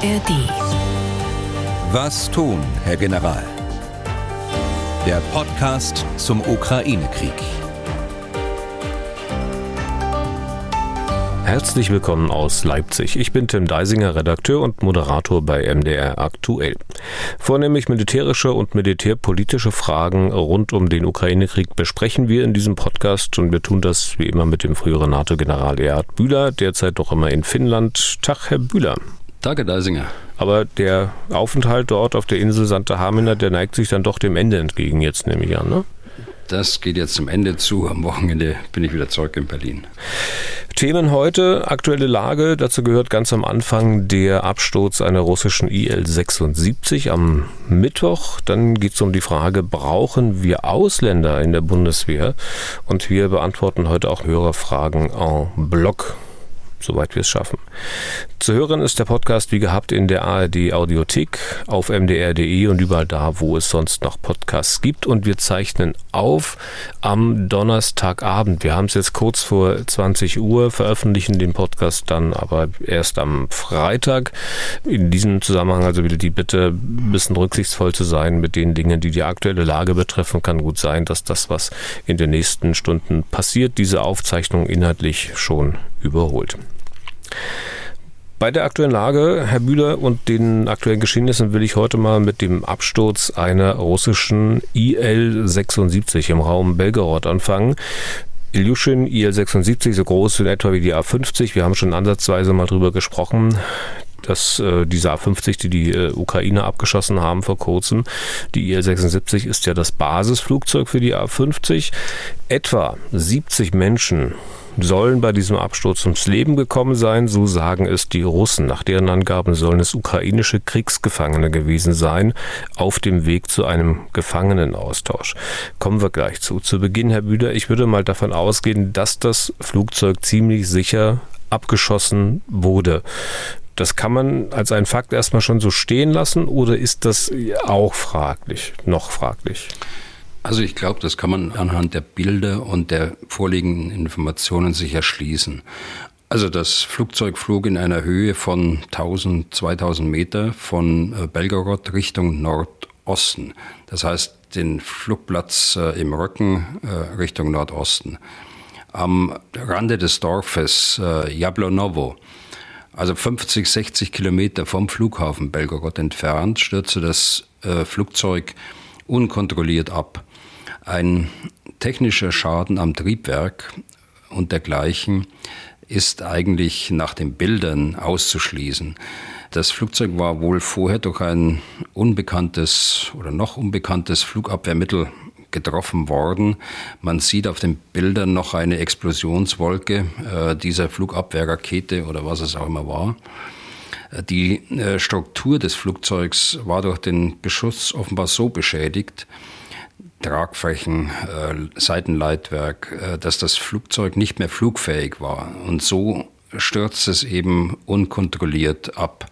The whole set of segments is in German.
ARD. Was tun, Herr General? Der Podcast zum Ukraine-Krieg. Herzlich willkommen aus Leipzig. Ich bin Tim Deisinger, Redakteur und Moderator bei MDR Aktuell. Vornehmlich militärische und militärpolitische Fragen rund um den Ukraine-Krieg besprechen wir in diesem Podcast und wir tun das wie immer mit dem früheren NATO-General Erhard Bühler, derzeit doch immer in Finnland. Tag, Herr Bühler. Danke, Deisinger. Aber der Aufenthalt dort auf der Insel Santa Hamina, der neigt sich dann doch dem Ende entgegen jetzt, nehme ich an, ne? Das geht jetzt zum Ende zu. Am Wochenende bin ich wieder zurück in Berlin. Themen heute, aktuelle Lage. Dazu gehört ganz am Anfang der Absturz einer russischen IL-76 am Mittwoch. Dann geht es um die Frage, brauchen wir Ausländer in der Bundeswehr? Und wir beantworten heute auch Hörerfragen en bloc soweit wir es schaffen. Zu hören ist der Podcast wie gehabt in der ARD Audiothek, auf mdr.de und überall da, wo es sonst noch Podcasts gibt. Und wir zeichnen auf am Donnerstagabend. Wir haben es jetzt kurz vor 20 Uhr, veröffentlichen den Podcast dann aber erst am Freitag. In diesem Zusammenhang also wieder die Bitte, ein bisschen rücksichtsvoll zu sein mit den Dingen, die die aktuelle Lage betreffen. Kann gut sein, dass das, was in den nächsten Stunden passiert, diese Aufzeichnung inhaltlich schon überholt. Bei der aktuellen Lage, Herr Bühler, und den aktuellen Geschehnissen will ich heute mal mit dem Absturz einer russischen IL-76 im Raum Belgorod anfangen. Ilyushin IL-76, so groß in etwa wie die A-50. Wir haben schon ansatzweise mal drüber gesprochen dass äh, diese A-50, die die äh, Ukraine abgeschossen haben vor kurzem, die IL-76 ist ja das Basisflugzeug für die A-50. Etwa 70 Menschen sollen bei diesem Absturz ums Leben gekommen sein, so sagen es die Russen. Nach deren Angaben sollen es ukrainische Kriegsgefangene gewesen sein, auf dem Weg zu einem Gefangenenaustausch. Kommen wir gleich zu. Zu Beginn, Herr Büder, ich würde mal davon ausgehen, dass das Flugzeug ziemlich sicher abgeschossen wurde. Das kann man als ein Fakt erstmal schon so stehen lassen oder ist das auch fraglich, noch fraglich? Also ich glaube, das kann man anhand der Bilder und der vorliegenden Informationen sich erschließen. Also das Flugzeug flog in einer Höhe von 1000, 2000 Meter von äh, Belgorod Richtung Nordosten. Das heißt den Flugplatz äh, im Rücken äh, Richtung Nordosten. Am Rande des Dorfes Jablonovo, also 50, 60 Kilometer vom Flughafen Belgorod entfernt, stürzte das Flugzeug unkontrolliert ab. Ein technischer Schaden am Triebwerk und dergleichen ist eigentlich nach den Bildern auszuschließen. Das Flugzeug war wohl vorher durch ein unbekanntes oder noch unbekanntes Flugabwehrmittel getroffen worden. Man sieht auf den Bildern noch eine Explosionswolke äh, dieser Flugabwehrrakete oder was es auch immer war. Die äh, Struktur des Flugzeugs war durch den Beschuss offenbar so beschädigt, Tragflächen, äh, Seitenleitwerk, äh, dass das Flugzeug nicht mehr flugfähig war. Und so stürzt es eben unkontrolliert ab.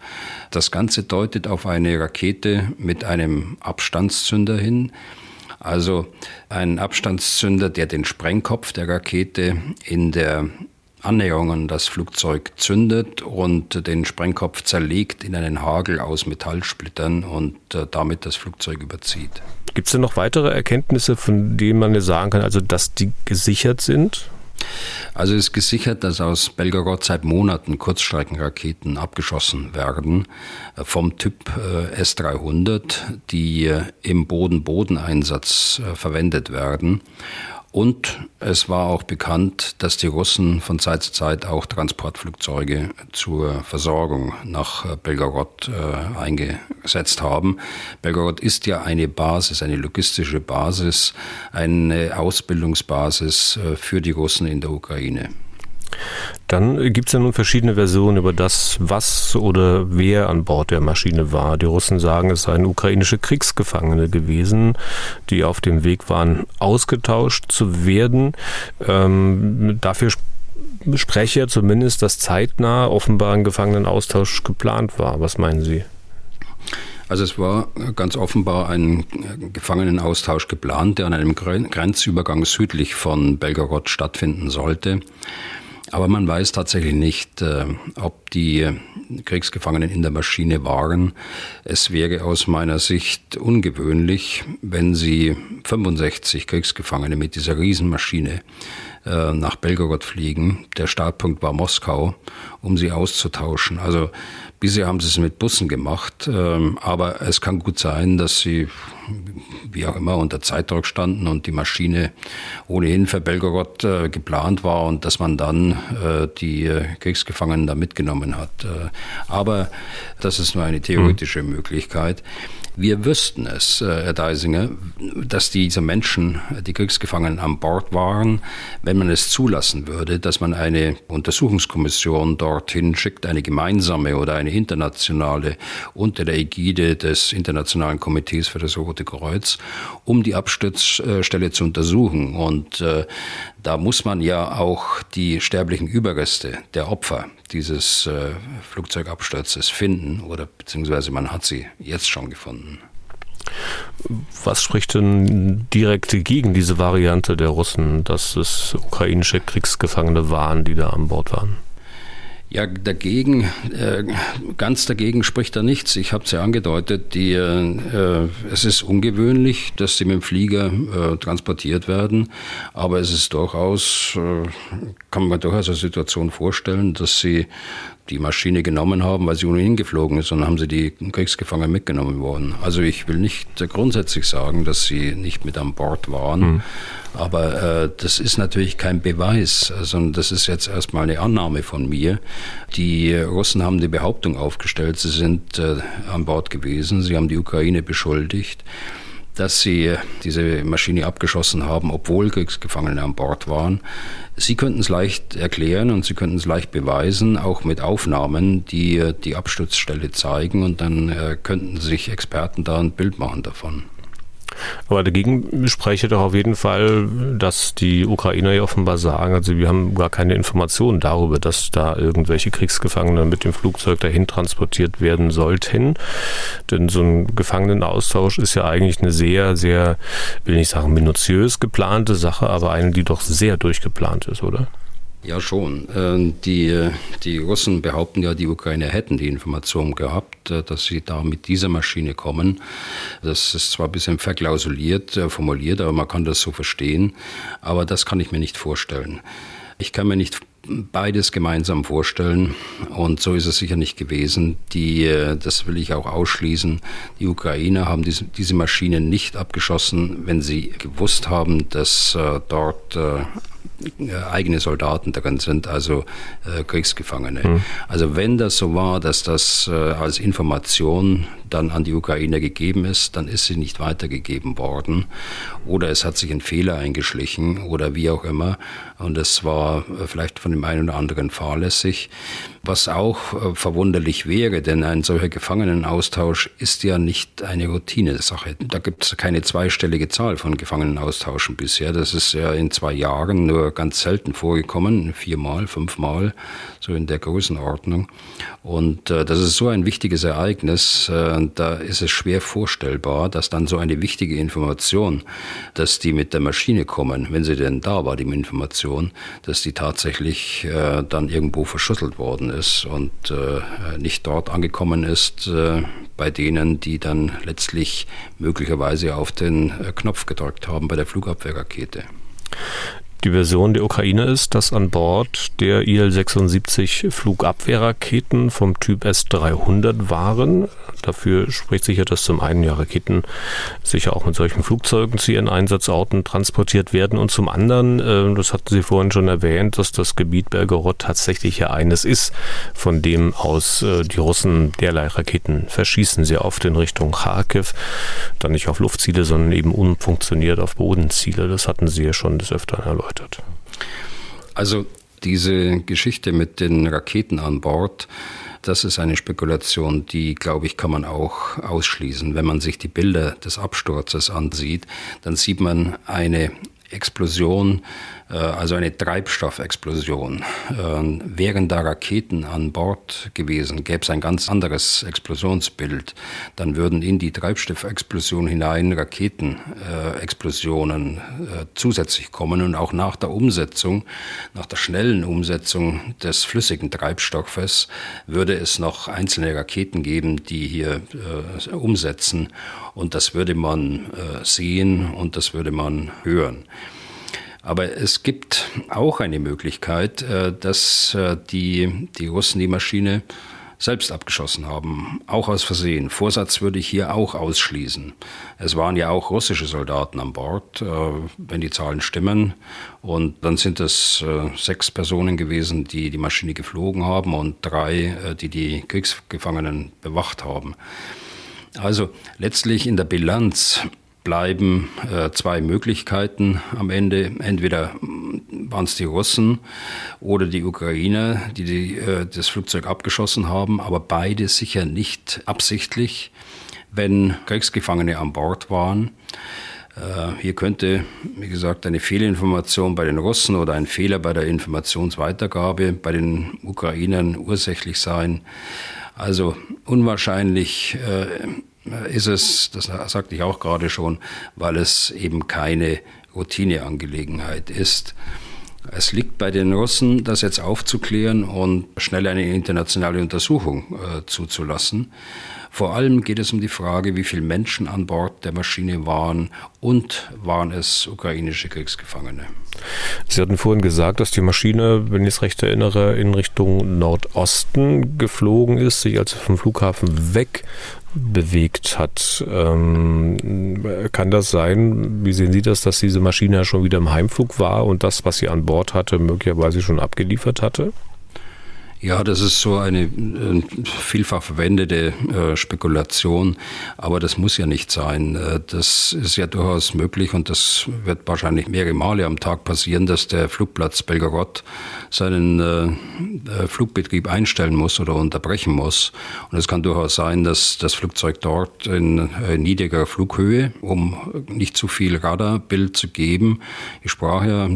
Das Ganze deutet auf eine Rakete mit einem Abstandszünder hin. Also ein Abstandszünder, der den Sprengkopf der Rakete in der Annäherung an das Flugzeug zündet und den Sprengkopf zerlegt in einen Hagel aus Metallsplittern und äh, damit das Flugzeug überzieht. Gibt es denn noch weitere Erkenntnisse, von denen man sagen kann, also dass die gesichert sind? Also es ist gesichert, dass aus Belgorod seit Monaten Kurzstreckenraketen abgeschossen werden äh, vom Typ äh, S-300, die im Boden-Boden-Einsatz verwendet werden. Und es war auch bekannt, dass die Russen von Zeit zu Zeit auch Transportflugzeuge zur Versorgung nach Belgorod äh, eingesetzt haben. Belgorod ist ja eine Basis, eine logistische Basis, eine Ausbildungsbasis äh, für die Russen in der Ukraine. Dann gibt es ja nun verschiedene Versionen über das, was oder wer an Bord der Maschine war. Die Russen sagen, es seien ukrainische Kriegsgefangene gewesen, die auf dem Weg waren, ausgetauscht zu werden. Ähm, dafür spreche zumindest, dass zeitnah offenbar ein Gefangenenaustausch geplant war. Was meinen Sie? Also es war ganz offenbar ein Gefangenenaustausch geplant, der an einem Grenzübergang südlich von Belgorod stattfinden sollte. Aber man weiß tatsächlich nicht, äh, ob die Kriegsgefangenen in der Maschine waren. Es wäre aus meiner Sicht ungewöhnlich, wenn sie 65 Kriegsgefangene mit dieser Riesenmaschine äh, nach Belgorod fliegen. Der Startpunkt war Moskau, um sie auszutauschen. Also bisher haben sie es mit Bussen gemacht, ähm, aber es kann gut sein, dass sie wie auch immer unter Zeitdruck standen und die Maschine ohnehin für Belgorod äh, geplant war und dass man dann äh, die Kriegsgefangenen da mitgenommen hat. aber das ist nur eine theoretische mhm. Möglichkeit. Wir wüssten es, äh, Herr Deisinger, dass diese Menschen, die Kriegsgefangenen an Bord waren, wenn man es zulassen würde, dass man eine Untersuchungskommission dorthin schickt, eine gemeinsame oder eine internationale unter der Ägide des Internationalen Komitees für das Rote Kreuz, um die Absturzstelle zu untersuchen. Und äh, da muss man ja auch die sterblichen Überreste der Opfer dieses äh, Flugzeugabsturzes finden oder beziehungsweise man hat sie jetzt schon gefunden. Was spricht denn direkt gegen diese Variante der Russen, dass es ukrainische Kriegsgefangene waren, die da an Bord waren? Ja, dagegen, äh, ganz dagegen spricht da nichts. Ich habe es ja angedeutet, die, äh, es ist ungewöhnlich, dass sie mit dem Flieger äh, transportiert werden, aber es ist durchaus, äh, kann man durchaus eine Situation vorstellen, dass sie die Maschine genommen haben, weil sie ohnehin geflogen ist, und haben sie die Kriegsgefangenen mitgenommen worden. Also ich will nicht grundsätzlich sagen, dass sie nicht mit an Bord waren, mhm. aber äh, das ist natürlich kein Beweis, sondern das ist jetzt erstmal eine Annahme von mir. Die Russen haben die Behauptung aufgestellt, sie sind äh, an Bord gewesen, sie haben die Ukraine beschuldigt dass sie diese Maschine abgeschossen haben, obwohl Kriegsgefangene an Bord waren. Sie könnten es leicht erklären und Sie könnten es leicht beweisen, auch mit Aufnahmen, die die Absturzstelle zeigen und dann äh, könnten sich Experten da ein Bild machen davon. Aber dagegen spreche doch auf jeden Fall, dass die Ukrainer ja offenbar sagen, also wir haben gar keine Informationen darüber, dass da irgendwelche Kriegsgefangene mit dem Flugzeug dahin transportiert werden sollten. Denn so ein Gefangenenaustausch ist ja eigentlich eine sehr, sehr, will nicht sagen minutiös geplante Sache, aber eine, die doch sehr durchgeplant ist, oder? Ja, schon. Ähm, die, die Russen behaupten ja, die Ukrainer hätten die Information gehabt, äh, dass sie da mit dieser Maschine kommen. Das ist zwar ein bisschen verklausuliert äh, formuliert, aber man kann das so verstehen. Aber das kann ich mir nicht vorstellen. Ich kann mir nicht beides gemeinsam vorstellen und so ist es sicher nicht gewesen. Die, äh, das will ich auch ausschließen. Die Ukrainer haben diese, diese Maschinen nicht abgeschossen, wenn sie gewusst haben, dass dort eigene Soldaten drin sind, also äh, Kriegsgefangene. Mhm. Also wenn das so war, dass das äh, als Information dann an die Ukraine gegeben ist, dann ist sie nicht weitergegeben worden. Oder es hat sich ein Fehler eingeschlichen oder wie auch immer. Und es war äh, vielleicht von dem einen oder anderen fahrlässig. Was auch äh, verwunderlich wäre, denn ein solcher Gefangenenaustausch ist ja nicht eine Routinesache. Da gibt es keine zweistellige Zahl von Gefangenenaustauschen bisher. Das ist ja in zwei Jahren nur ganz selten vorgekommen, viermal, fünfmal, so in der Größenordnung. Und äh, das ist so ein wichtiges Ereignis, da ist es schwer vorstellbar, dass dann so eine wichtige Information, dass die mit der Maschine kommen, wenn sie denn da war, die Information, dass die tatsächlich äh, dann irgendwo verschüttelt worden ist und äh, nicht dort angekommen ist äh, bei denen, die dann letztlich möglicherweise auf den äh, Knopf gedrückt haben bei der Flugabwehrrakete. Die Version der Ukraine ist, dass an Bord der IL-76 Flugabwehrraketen vom Typ S-300 waren. Dafür spricht sicher, dass zum einen ja Raketen sicher auch mit solchen Flugzeugen zu ihren Einsatzorten transportiert werden und zum anderen, äh, das hatten Sie vorhin schon erwähnt, dass das Gebiet Belgorod tatsächlich ja eines ist, von dem aus äh, die Russen derlei Raketen verschießen. Sehr oft in Richtung Kharkiv, dann nicht auf Luftziele, sondern eben unfunktioniert auf Bodenziele. Das hatten Sie ja schon des Öfteren erläutert erläutert. Also diese Geschichte mit den Raketen an Bord, das ist eine Spekulation, die, glaube ich, kann man auch ausschließen. Wenn man sich die Bilder des Absturzes ansieht, dann sieht man eine Explosion, also eine Treibstoffexplosion, äh, wären da Raketen an Bord gewesen, gäbe es ein ganz anderes Explosionsbild. Dann würden in die Treibstoffexplosion hinein Raketenexplosionen zusätzlich kommen und auch nach der Umsetzung, nach der schnellen Umsetzung des flüssigen Treibstoffes würde es noch einzelne Raketen geben, die hier umsetzen und das würde man sehen und das würde man hören. Aber es gibt auch eine Möglichkeit, äh, dass äh, die, die Russen die Maschine selbst abgeschossen haben, auch aus Versehen. Vorsatz würde ich hier auch ausschließen. Es waren ja auch russische Soldaten an Bord, äh, wenn die Zahlen stimmen. Und dann sind es sechs Personen gewesen, die die Maschine geflogen haben und drei, die die Kriegsgefangenen bewacht haben. Also letztlich in der Bilanz bleiben äh, zwei Möglichkeiten am Ende. Entweder mm, waren es die Russen oder die Ukrainer, die, die äh, das Flugzeug abgeschossen haben, aber beide sicher nicht absichtlich, wenn Kriegsgefangene an Bord waren. Äh, hier könnte, wie gesagt, eine Fehlinformation bei den Russen oder ein Fehler bei der Informationsweitergabe bei den Ukrainern ursächlich sein. Also unwahrscheinlich äh, ist es, das sagte ich auch gerade schon, weil es eben keine Routineangelegenheit ist. Es liegt bei den Russen, das jetzt aufzuklären und schnell eine internationale Untersuchung äh, zuzulassen. Vor allem geht es um die Frage, wie viele Menschen an Bord der Maschine waren und waren es ukrainische Kriegsgefangene. Sie hatten vorhin gesagt, dass die Maschine, wenn ich es recht erinnere, in Richtung Nordosten geflogen ist, sich also vom Flughafen weg bewegt hat. Ähm, kann das sein, wie sehen Sie das, dass diese Maschine schon wieder im Heimflug war und das, was sie an Bord hatte, möglicherweise schon abgeliefert hatte? Ja, das ist so eine äh, vielfach verwendete äh, Spekulation, aber das muss ja nicht sein. Äh, das ist ja durchaus möglich und das wird wahrscheinlich mehrere Male am Tag passieren, dass der Flugplatz Belgorod seinen Flugbetrieb einstellen muss oder unterbrechen muss. Und es kann durchaus sein, dass das Flugzeug dort in niedriger Flughöhe, um nicht zu viel Radarbild zu geben, ich sprach ja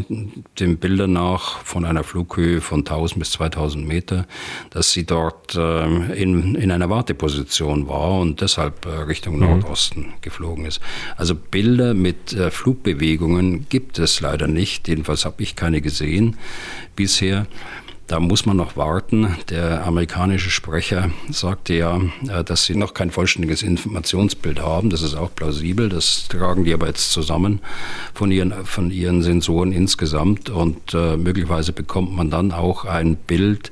den Bildern nach von einer Flughöhe von 1000 bis 2000 Meter, Seite, dass sie dort ähm, in, in einer Warteposition war und deshalb äh, Richtung mhm. Nordosten geflogen ist. Also Bilder mit äh, Flugbewegungen gibt es leider nicht. Jedenfalls habe ich keine gesehen bisher. Da muss man noch warten. Der amerikanische Sprecher sagte ja, äh, dass sie noch kein vollständiges Informationsbild haben. Das ist auch plausibel. Das tragen die aber jetzt zusammen von ihren, von ihren Sensoren insgesamt. Und äh, möglicherweise bekommt man dann auch ein Bild,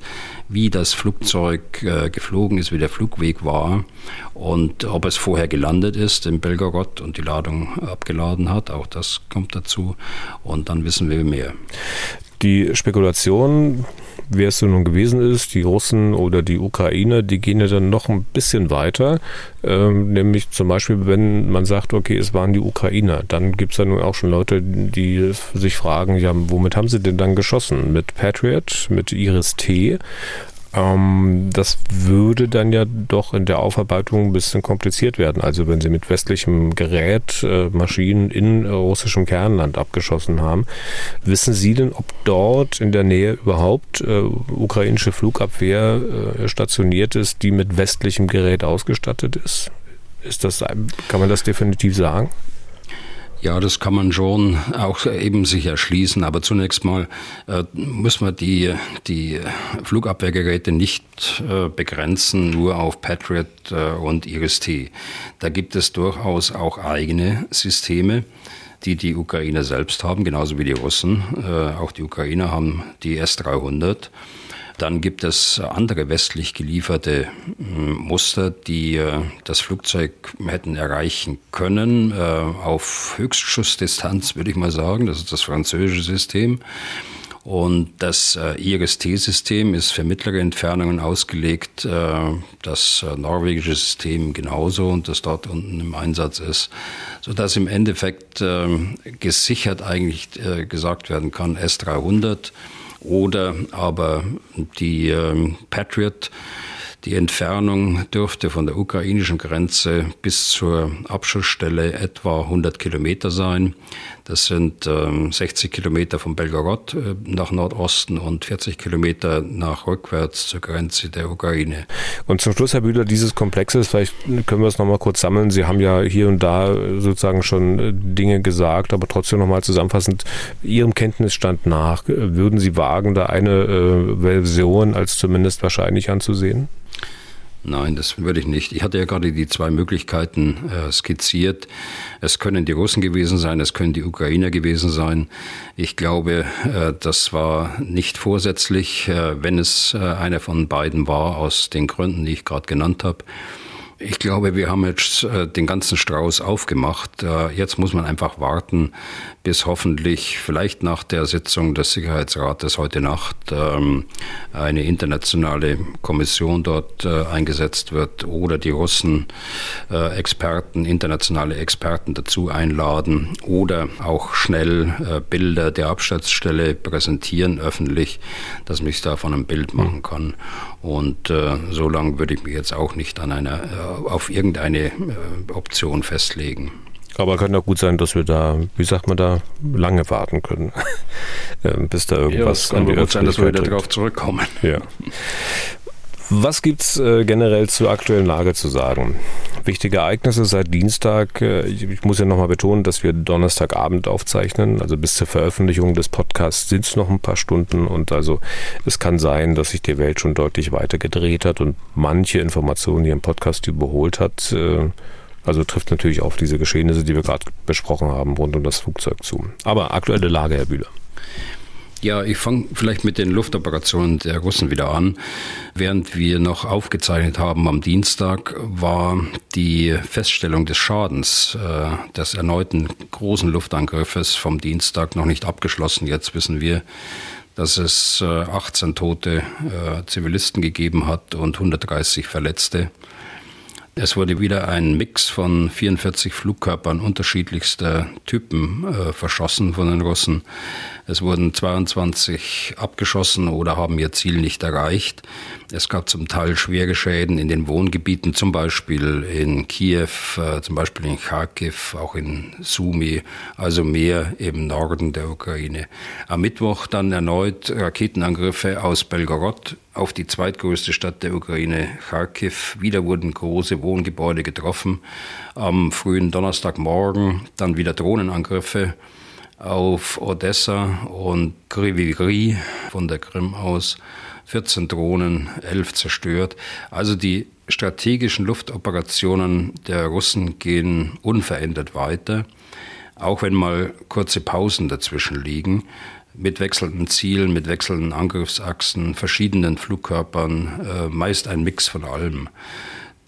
wie das Flugzeug äh, geflogen ist, wie der Flugweg war und ob es vorher gelandet ist in Belgorod und die Ladung abgeladen hat. Auch das kommt dazu. Und dann wissen wir mehr. Die Spekulation, wer es nun gewesen ist, die Russen oder die Ukrainer, die gehen ja dann noch ein bisschen weiter. Ähm, nämlich zum Beispiel, wenn man sagt, okay, es waren die Ukrainer, dann gibt es ja nun auch schon Leute, die sich fragen, ja, womit haben sie denn dann geschossen? Mit Patriot, mit Iris T? Ähm, das würde dann ja doch in der Aufarbeitung ein bisschen kompliziert werden. Also wenn Sie mit westlichem Gerät äh, Maschinen in russischem Kernland abgeschossen haben, wissen Sie denn, ob dort in der Nähe überhaupt äh, ukrainische Flugabwehr äh, stationiert ist, die mit westlichem Gerät ausgestattet ist? Ist das, kann man das definitiv sagen? Ja, das kann man schon auch eben sich erschließen. Aber zunächst mal äh, muss man die, die Flugabwehrgeräte nicht äh, begrenzen nur auf Patriot äh, und Iris-T. Da gibt es durchaus auch eigene Systeme die die Ukrainer selbst haben, genauso wie die Russen. Äh, auch die Ukrainer haben die S-300. Dann gibt es andere westlich gelieferte hm, Muster, die äh, das Flugzeug hätten erreichen können, äh, auf Höchstschussdistanz, würde ich mal sagen. Das ist das französische System. Und das äh, IRST-System ist für mittlere Entfernungen ausgelegt, das norwegische System genauso und das dort unten im Einsatz ist, sodass im Endeffekt ähm, gesichert eigentlich gesagt werden kann, S-300 oder aber die ähm, Patriot, Die Entfernung dürfte von der ukrainischen Grenze bis zur Abschussstelle etwa 100 Kilometer sein. Das sind ähm, 60 Kilometer von Belgorod äh, nach Nordosten und 40 Kilometer nach rückwärts zur Grenze der Ukraine. Und zum Schluss, Herr Bühler, dieses Komplexes, vielleicht können wir es nochmal kurz sammeln. Sie haben ja hier und da sozusagen schon äh, Dinge gesagt, aber trotzdem nochmal zusammenfassend, Ihrem Kenntnisstand nach, äh, würden Sie wagen, da eine äh, Version als zumindest wahrscheinlich anzusehen? Nein, das würde ich nicht. Ich hatte ja gerade die zwei Möglichkeiten äh, skizziert. Es können die Russen gewesen sein, es können die Ukrainer gewesen sein. Ich glaube, äh, das war nicht vorsätzlich, äh, wenn es äh, einer von beiden war, aus den Gründen, die ich gerade genannt habe. Ich glaube, wir haben jetzt äh, den ganzen Strauß aufgemacht. Äh, jetzt muss man einfach warten, bis hoffentlich vielleicht nach der Sitzung des Sicherheitsrates heute Nacht ähm, eine internationale Kommission dort äh, eingesetzt wird oder die Russen Experten, internationale Experten dazu einladen oder auch schnell Bilder der Absturzstelle präsentieren öffentlich, dass mich davon ein Bild machen kann. Und so lange würde ich mich jetzt auch nicht an einer auf irgendeine äh, Option festlegen. Aber kann auch gut sein, dass wir da, wie sagt man da, lange warten können, ähm, bis da irgendwas ja, kann an die gut sein, dass wir wieder darauf zurückkommen. Ja. Was gibt es äh, generell zur aktuellen Lage zu sagen? Wichtige Ereignisse seit Dienstag. Äh, ich, ich, muss ja nochmal betonen, dass wir Donnerstagabend aufzeichnen. Also bis zur Veröffentlichung des Podcasts sind es noch ein paar Stunden. Und also es kann sein, dass sich die Welt schon deutlich weiter gedreht hat und manche Informationen hier im Podcast überholt hat. Äh, also trifft natürlich auf diese Geschehnisse, die wir gerade besprochen haben, rund um das Flugzeug zu. Aber aktuelle Lage, Herr Bühler. Ja, ich fange vielleicht mit den Luftoperationen der Russen wieder an. Während wir noch aufgezeichnet haben am Dienstag, war die Feststellung des Schadens äh, des erneuten großen Luftangriffes vom Dienstag noch nicht abgeschlossen. Jetzt wissen wir, dass es äh, 18 tote äh, Zivilisten gegeben hat und 130 Verletzte. Es wurde wieder ein Mix von 44 Flugkörpern unterschiedlichster Typen äh, verschossen von den Russen. Es wurden 22 abgeschossen oder haben ihr Ziel nicht erreicht. Es gab zum Teil schwere Schäden in den Wohngebieten, zum Beispiel in Kiew, äh, zum Beispiel in Kharkiv, auch in Sumi, also mehr im Norden der Ukraine. Am Mittwoch dann erneut Raketenangriffe aus Belgorod auf die zweitgrößte Stadt der Ukraine, Kharkiv. Wieder wurden große Wohngebäude getroffen. Am frühen Donnerstagmorgen dann wieder Drohnenangriffe auf Odessa und Kriviri von der Krim aus. 14 Drohnen, 11 zerstört. Also die strategischen Luftoperationen der Russen gehen unverändert weiter, auch wenn mal kurze Pausen dazwischen liegen, mit wechselnden Zielen, mit wechselnden Angriffsachsen, verschiedenen Flugkörpern, äh, meist ein Mix von allem.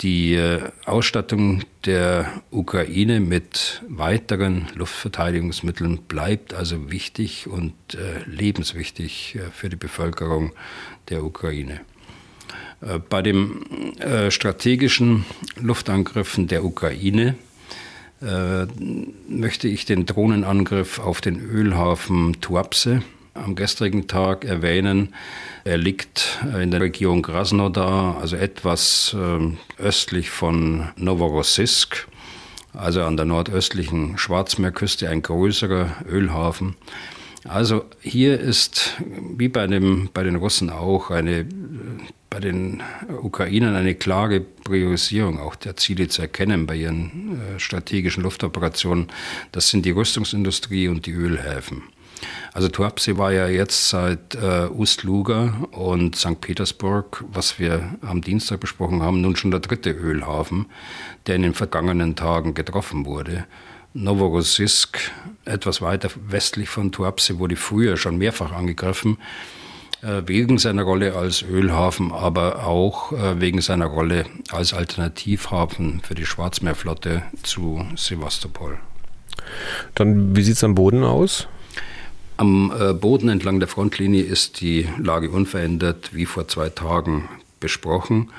Die äh, Ausstattung der Ukraine mit weiteren Luftverteidigungsmitteln bleibt also wichtig und äh, lebenswichtig für die Bevölkerung der Ukraine. Bei den strategischen Luftangriffen der Ukraine möchte ich den Drohnenangriff auf den Ölhafen Tuapse am gestrigen Tag erwähnen. Er liegt in der Region Krasnodar, also etwas ähm, östlich von Novorossiysk, also an der nordöstlichen Schwarzmeerküste, ein größerer Ölhafen. Also hier ist, wie bei, dem, bei den Russen auch, eine, bei den Ukrainern eine klare Priorisierung auch der Ziele zu erkennen bei ihren äh, strategischen Luftoperationen. Das sind die Rüstungsindustrie und die Ölhäfen. Also Tuapse war ja jetzt seit äh, Ust-Luga und St. Petersburg, was wir am Dienstag besprochen haben, nun schon der dritte Ölhafen, der in den vergangenen Tagen getroffen wurde. Novorossiysk, etwas weiter westlich von Tuapse, wurde früher schon mehrfach angegriffen, äh, wegen seiner Rolle als Ölhafen, aber auch äh, wegen seiner Rolle als Alternativhafen für die Schwarzmeerflotte zu Sevastopol. Dann, wie sieht es am Boden aus? Am äh, Boden entlang der Frontlinie ist die Lage unverändert wie vor zwei Tagen besprochen.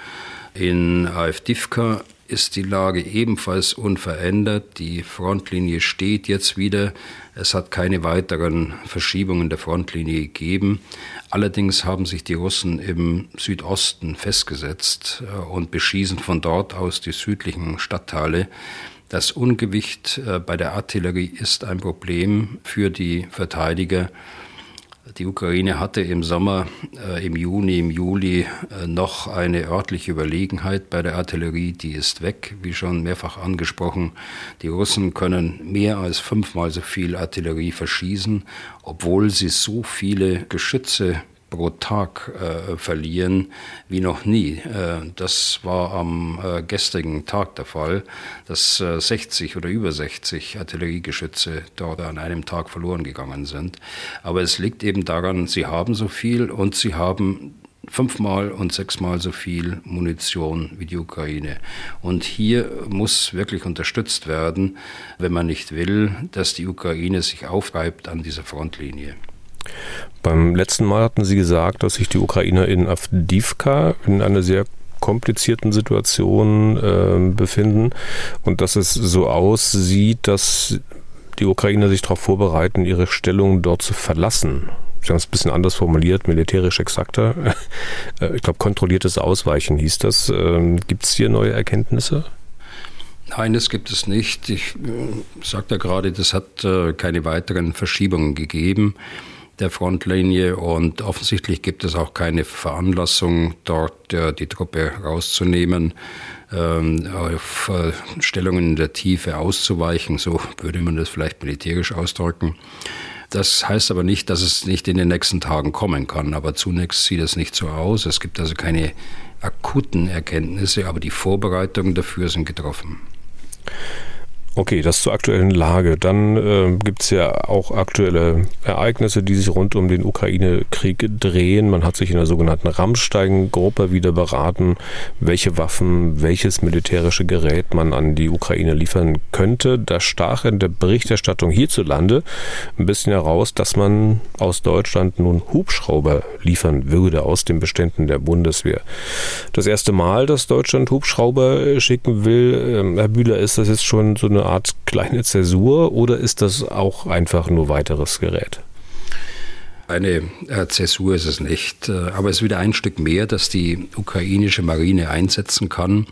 In Avdivka ist die Lage ebenfalls unverändert. Die Frontlinie steht jetzt wieder. Es hat keine weiteren Verschiebungen der Frontlinie gegeben. Allerdings haben sich die Russen im Südosten festgesetzt äh, und beschießen von dort aus die südlichen Stadtteile. Das Ungewicht äh, bei der Artillerie ist ein Problem für die Verteidiger. Die Ukraine hatte im Sommer, äh, im Juni, im Juli äh, noch eine örtliche Überlegenheit bei der Artillerie. Die ist weg, wie schon mehrfach angesprochen. Die Russen können mehr als fünfmal so viel Artillerie verschießen, obwohl sie so viele Geschütze pro Tag äh, verlieren wie noch nie. Äh, das war am äh, gestrigen Tag der Fall, dass 60 äh, oder über 60 Artilleriegeschütze dort an einem Tag verloren gegangen sind. Aber es liegt eben daran, sie haben so viel und sie haben fünfmal und sechsmal so viel Munition wie die Ukraine. Und hier muss wirklich unterstützt werden, wenn man nicht will, dass die Ukraine sich aufreibt an dieser Frontlinie. Beim letzten Mal hatten Sie gesagt, dass sich die Ukrainer in Avdivka in einer sehr komplizierten Situation äh, befinden und dass es so aussieht, dass die Ukrainer sich darauf vorbereiten, ihre Stellung dort zu verlassen. Sie haben es ein bisschen anders formuliert, militärisch exakter. Äh, ich glaube, kontrolliertes Ausweichen hieß das. Ähm, gibt es hier neue Erkenntnisse? Nein, das gibt es nicht. Ich äh, sagte ja gerade, das hat äh, keine weiteren Verschiebungen gegeben der Frontlinie und offensichtlich gibt es auch keine Veranlassung, dort äh, die Truppe rauszunehmen, ähm, auf äh, Stellungen in der Tiefe auszuweichen, so würde man das vielleicht militärisch ausdrücken. Das heißt aber nicht, dass es nicht in den nächsten Tagen kommen kann, aber zunächst sieht es nicht so aus. Es gibt also keine akuten Erkenntnisse, aber die Vorbereitungen dafür sind getroffen. Okay, das zur aktuellen Lage. Dann äh, gibt es ja auch aktuelle Ereignisse, die sich rund um den Ukraine-Krieg drehen. Man hat sich in der sogenannten Rammstein-Gruppe wieder beraten, welche Waffen, welches militärische Gerät man an die Ukraine liefern könnte. Da stach in der Berichterstattung hierzulande ein bisschen heraus, dass man aus Deutschland nun Hubschrauber liefern würde aus den Beständen der Bundeswehr. Das erste Mal, dass Deutschland Hubschrauber schicken will, äh, Herr Bühler, ist das jetzt schon so eine Art kleine Zäsur oder ist das auch einfach nur weiteres Gerät? Eine äh, Zäsur ist es nicht, äh, aber es ist wieder ein Stück mehr, das die ukrainische Marine einsetzen kann,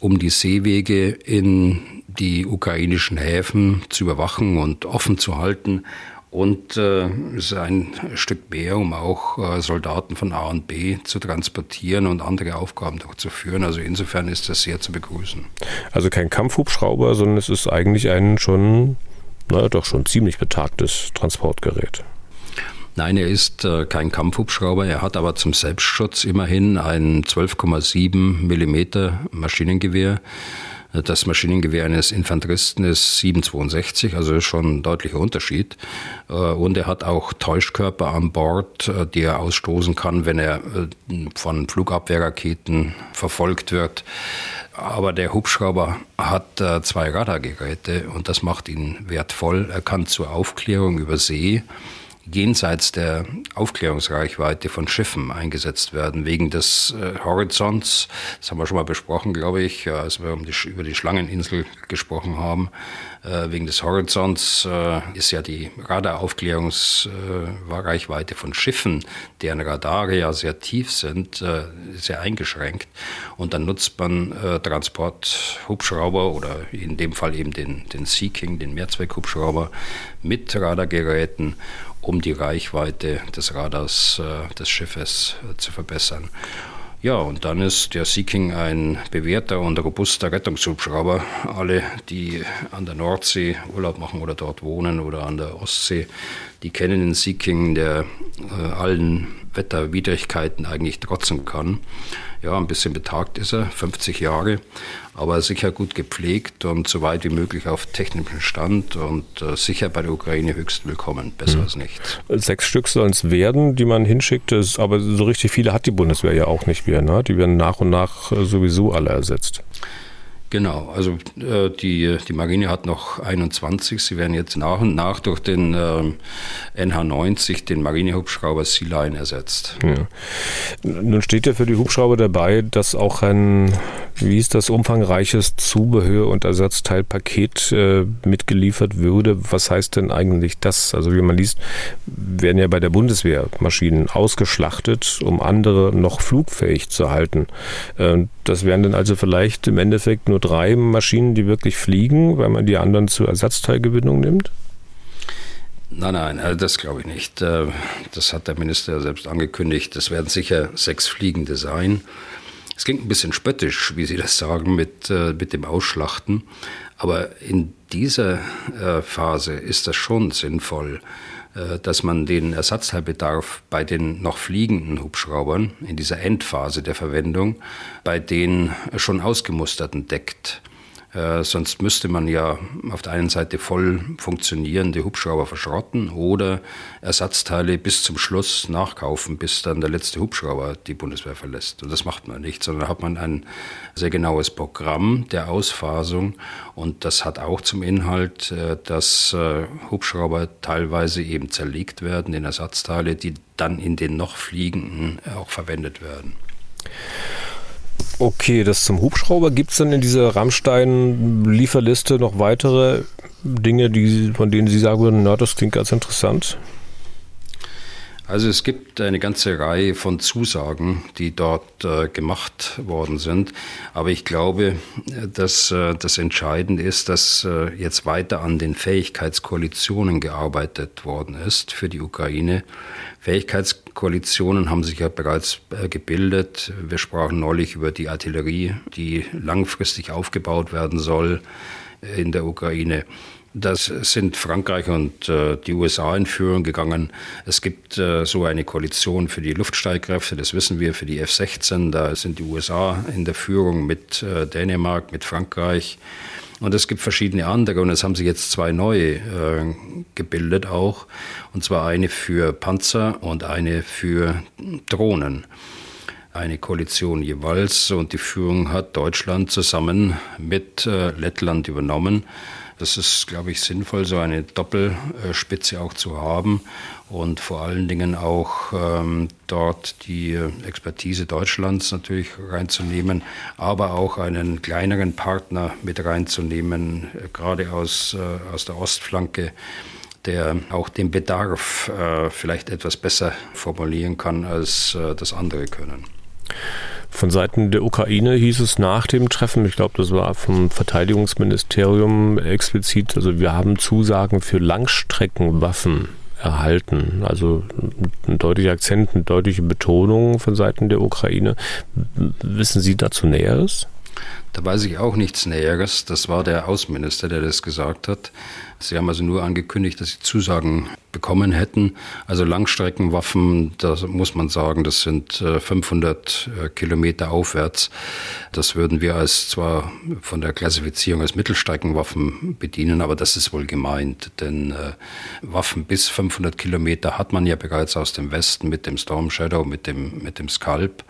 um die Seewege in die ukrainischen Häfen zu überwachen und offen zu halten und äh, es ist ein Stück mehr, um auch äh, Soldaten von A und B zu transportieren und andere Aufgaben durchzuführen. Also insofern ist das sehr zu begrüßen. Also kein Kampfhubschrauber, sondern es ist eigentlich ein schon, naja, doch schon ziemlich betagtes Transportgerät. Nein, er ist äh, kein Kampfhubschrauber. Er hat aber zum Selbstschutz immerhin ein 12,7 Millimeter Maschinengewehr das Maschinengewehr eines Infanteristen ist 762, also schon ein deutlicher Unterschied. Äh, und er hat auch Täuschkörper an Bord, äh, die er ausstoßen kann, wenn er äh, von Flugabwehrraketen verfolgt wird. Aber der Hubschrauber hat zwei Radargeräte und das macht ihn wertvoll. Er kann zur Aufklärung über See jenseits der Aufklärungsreichweite von Schiffen eingesetzt werden, wegen des äh, Horizonts. Das haben wir schon mal besprochen, glaube ich, als wir um die, über die Schlangeninsel gesprochen haben. Äh, wegen des Horizonts äh, ist ja die Radaraufklärungsreichweite von Schiffen, deren Radare ja sehr tief sind, äh, sehr eingeschränkt. Und dann nutzt man äh, Transporthubschrauber oder in dem Fall eben den, den Sea King, den Mehrzweckhubschrauber mit Radargeräten um die Reichweite des Radars äh, des Schiffes äh, zu verbessern. Ja, und dann ist der Seeking ein bewährter und robuster Rettungshubschrauber. Alle, die an der Nordsee Urlaub machen oder dort wohnen oder an der Ostsee, die kennen den Seeking, der äh, allen Wetterwidrigkeiten eigentlich trotzen kann. Ja, ein bisschen betagt ist er, 50 Jahre, aber sicher gut gepflegt und so weit wie möglich auf technischem Stand und äh, sicher bei der Ukraine höchst willkommen. Besser mhm. als nichts. Sechs Stück sollen es werden, die man hinschickt, aber so richtig viele hat die Bundeswehr ja auch nicht mehr. Ne? Die werden nach und nach äh, sowieso alle ersetzt. Genau, also äh, die, die Marine hat noch 21. Sie werden jetzt nach und nach durch den äh, NH90, den Marinehubschrauber Sea Line, ersetzt. Ja. Nun steht ja für die Hubschrauber dabei, dass auch ein wie es das umfangreiches Zubehör und Ersatzteilpaket äh, mitgeliefert würde. Was heißt denn eigentlich das? Also wie man liest, werden ja bei der Bundeswehr Maschinen ausgeschlachtet, um andere noch flugfähig zu halten. Äh, das wären dann also vielleicht im Endeffekt nur drei Maschinen, die wirklich fliegen, weil man die anderen zur Ersatzteilgewinnung nimmt? Nein, nein, also das glaube ich nicht. Äh, das hat der Minister selbst angekündigt. Das werden sicher sechs Fliegende sein. Es klingt ein bisschen spöttisch, wie Sie das sagen, mit, äh, mit dem Ausschlachten. Aber in dieser äh, Phase ist das schon sinnvoll, dass man den Ersatzteilbedarf bei den noch fliegenden Hubschraubern in dieser Endphase der Verwendung bei den schon ausgemusterten deckt. Äh, sonst müsste man ja auf der einen Seite voll funktionierende Hubschrauber verschrotten oder Ersatzteile bis zum Schluss nachkaufen, bis dann der letzte Hubschrauber die Bundeswehr verlässt. Und das macht man nicht, sondern hat man ein sehr genaues Programm der Ausphasung und das hat auch zum Inhalt, äh, dass äh, Hubschrauber teilweise eben zerlegt werden in Ersatzteile, die dann in den noch fliegenden auch verwendet werden. Okay, das zum Hubschrauber. Gibt es denn in dieser Rammstein-Lieferliste noch weitere Dinge, die, von denen Sie sagen würden, na, das klingt ganz interessant? Also es gibt eine ganze Reihe von Zusagen, die dort äh, gemacht worden sind. Aber ich glaube, dass äh, das Entscheidende ist, dass äh, jetzt weiter an den Fähigkeitskoalitionen gearbeitet worden ist für die Ukraine. Fähigkeitskoalitionen haben sich ja bereits äh, gebildet. Wir sprachen neulich über die Artillerie, die langfristig aufgebaut werden soll äh, in der Ukraine. Das sind Frankreich und äh, die USA in Führung gegangen. Es gibt äh, so eine Koalition für die Luftstreitkräfte, das wissen wir, für die F-16. Da sind die USA in der Führung mit äh, Dänemark, mit Frankreich. Und es gibt verschiedene andere und es haben sich jetzt zwei neue äh, gebildet auch. Und zwar eine für Panzer und eine für Drohnen eine Koalition jeweils und die Führung hat Deutschland zusammen mit äh, Lettland übernommen. Das ist, glaube ich, sinnvoll, so eine Doppelspitze auch zu haben und vor allen Dingen auch ähm, dort die Expertise Deutschlands natürlich reinzunehmen, aber auch einen kleineren Partner mit reinzunehmen, gerade aus, äh, aus der Ostflanke der auch den Bedarf äh, vielleicht etwas besser formulieren kann, als äh, das andere können. Von Seiten der Ukraine hieß es nach dem Treffen, ich glaube, das war vom Verteidigungsministerium explizit, also wir haben Zusagen für Langstreckenwaffen erhalten. Also ein deutlicher Akzent, eine deutliche Betonung von Seiten der Ukraine. Wissen Sie dazu Näheres? Da weiß ich auch nichts Näheres. Das war der Außenminister, der das gesagt hat. Sie haben also nur angekündigt, dass sie Zusagen bekommen hätten. Also Langstreckenwaffen, da muss man sagen, das sind 500 äh, äh, Kilometer aufwärts. Das würden wir als zwar von der Klassifizierung als Mittelstreckenwaffen bedienen, aber das ist wohl gemeint, denn äh, Waffen bis 500 Kilometer hat man ja bereits aus dem Westen mit dem Storm Shadow, mit dem, mit dem Scalp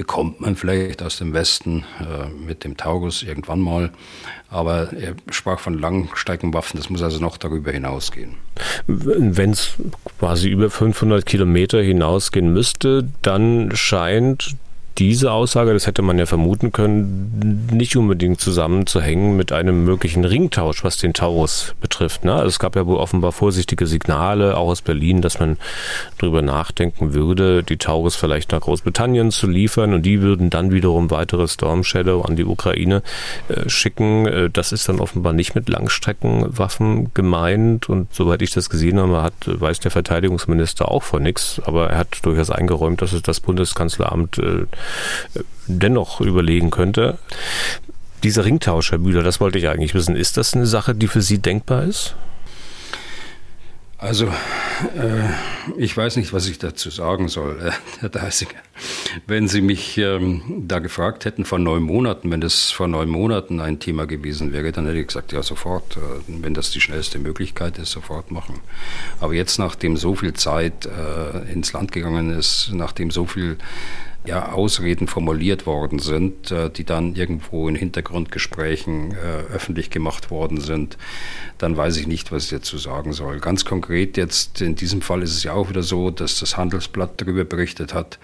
bekommt man vielleicht aus dem Westen äh, mit dem Taurus irgendwann mal. Aber er sprach von Langstreckenwaffen, das muss also noch darüber hinausgehen. Wenn es quasi über 500 Kilometer hinausgehen müsste, dann scheint diese Aussage, das hätte man ja vermuten können, nicht unbedingt zusammenzuhängen mit einem möglichen Ringtausch, was den Taurus betrifft. Ne? Also es gab ja wohl offenbar vorsichtige Signale, auch aus Berlin, dass man darüber nachdenken würde, die Taurus vielleicht nach Großbritannien zu liefern und die würden dann wiederum weitere Storm Shadow an die Ukraine äh, schicken. Äh, das ist dann offenbar nicht mit Langstreckenwaffen gemeint und soweit ich das gesehen habe, hat, weiß der Verteidigungsminister auch von nichts, aber er hat durchaus eingeräumt, dass es das Bundeskanzleramt äh, dennoch überlegen könnte. Dieser Ringtausch, Herr Bühler, das wollte ich eigentlich wissen. Ist das eine Sache, die für Sie denkbar ist? Also, äh, ich weiß nicht, was ich dazu sagen soll, äh, Herr Deisiger. Wenn Sie mich ähm, da gefragt hätten vor neun Monaten, wenn das vor neun Monaten ein Thema gewesen wäre, dann hätte ich gesagt, ja, sofort, äh, wenn das die schnellste Möglichkeit ist, sofort machen. Aber jetzt, nachdem so viel Zeit äh, ins Land gegangen ist, nachdem so viel ja, Ausreden formuliert worden sind, äh, die dann irgendwo in Hintergrundgesprächen äh, öffentlich gemacht worden sind, dann weiß ich nicht, was ich dazu sagen soll. Ganz konkret jetzt in diesem Fall ist es ja auch wieder so, dass das Handelsblatt darüber berichtet hat,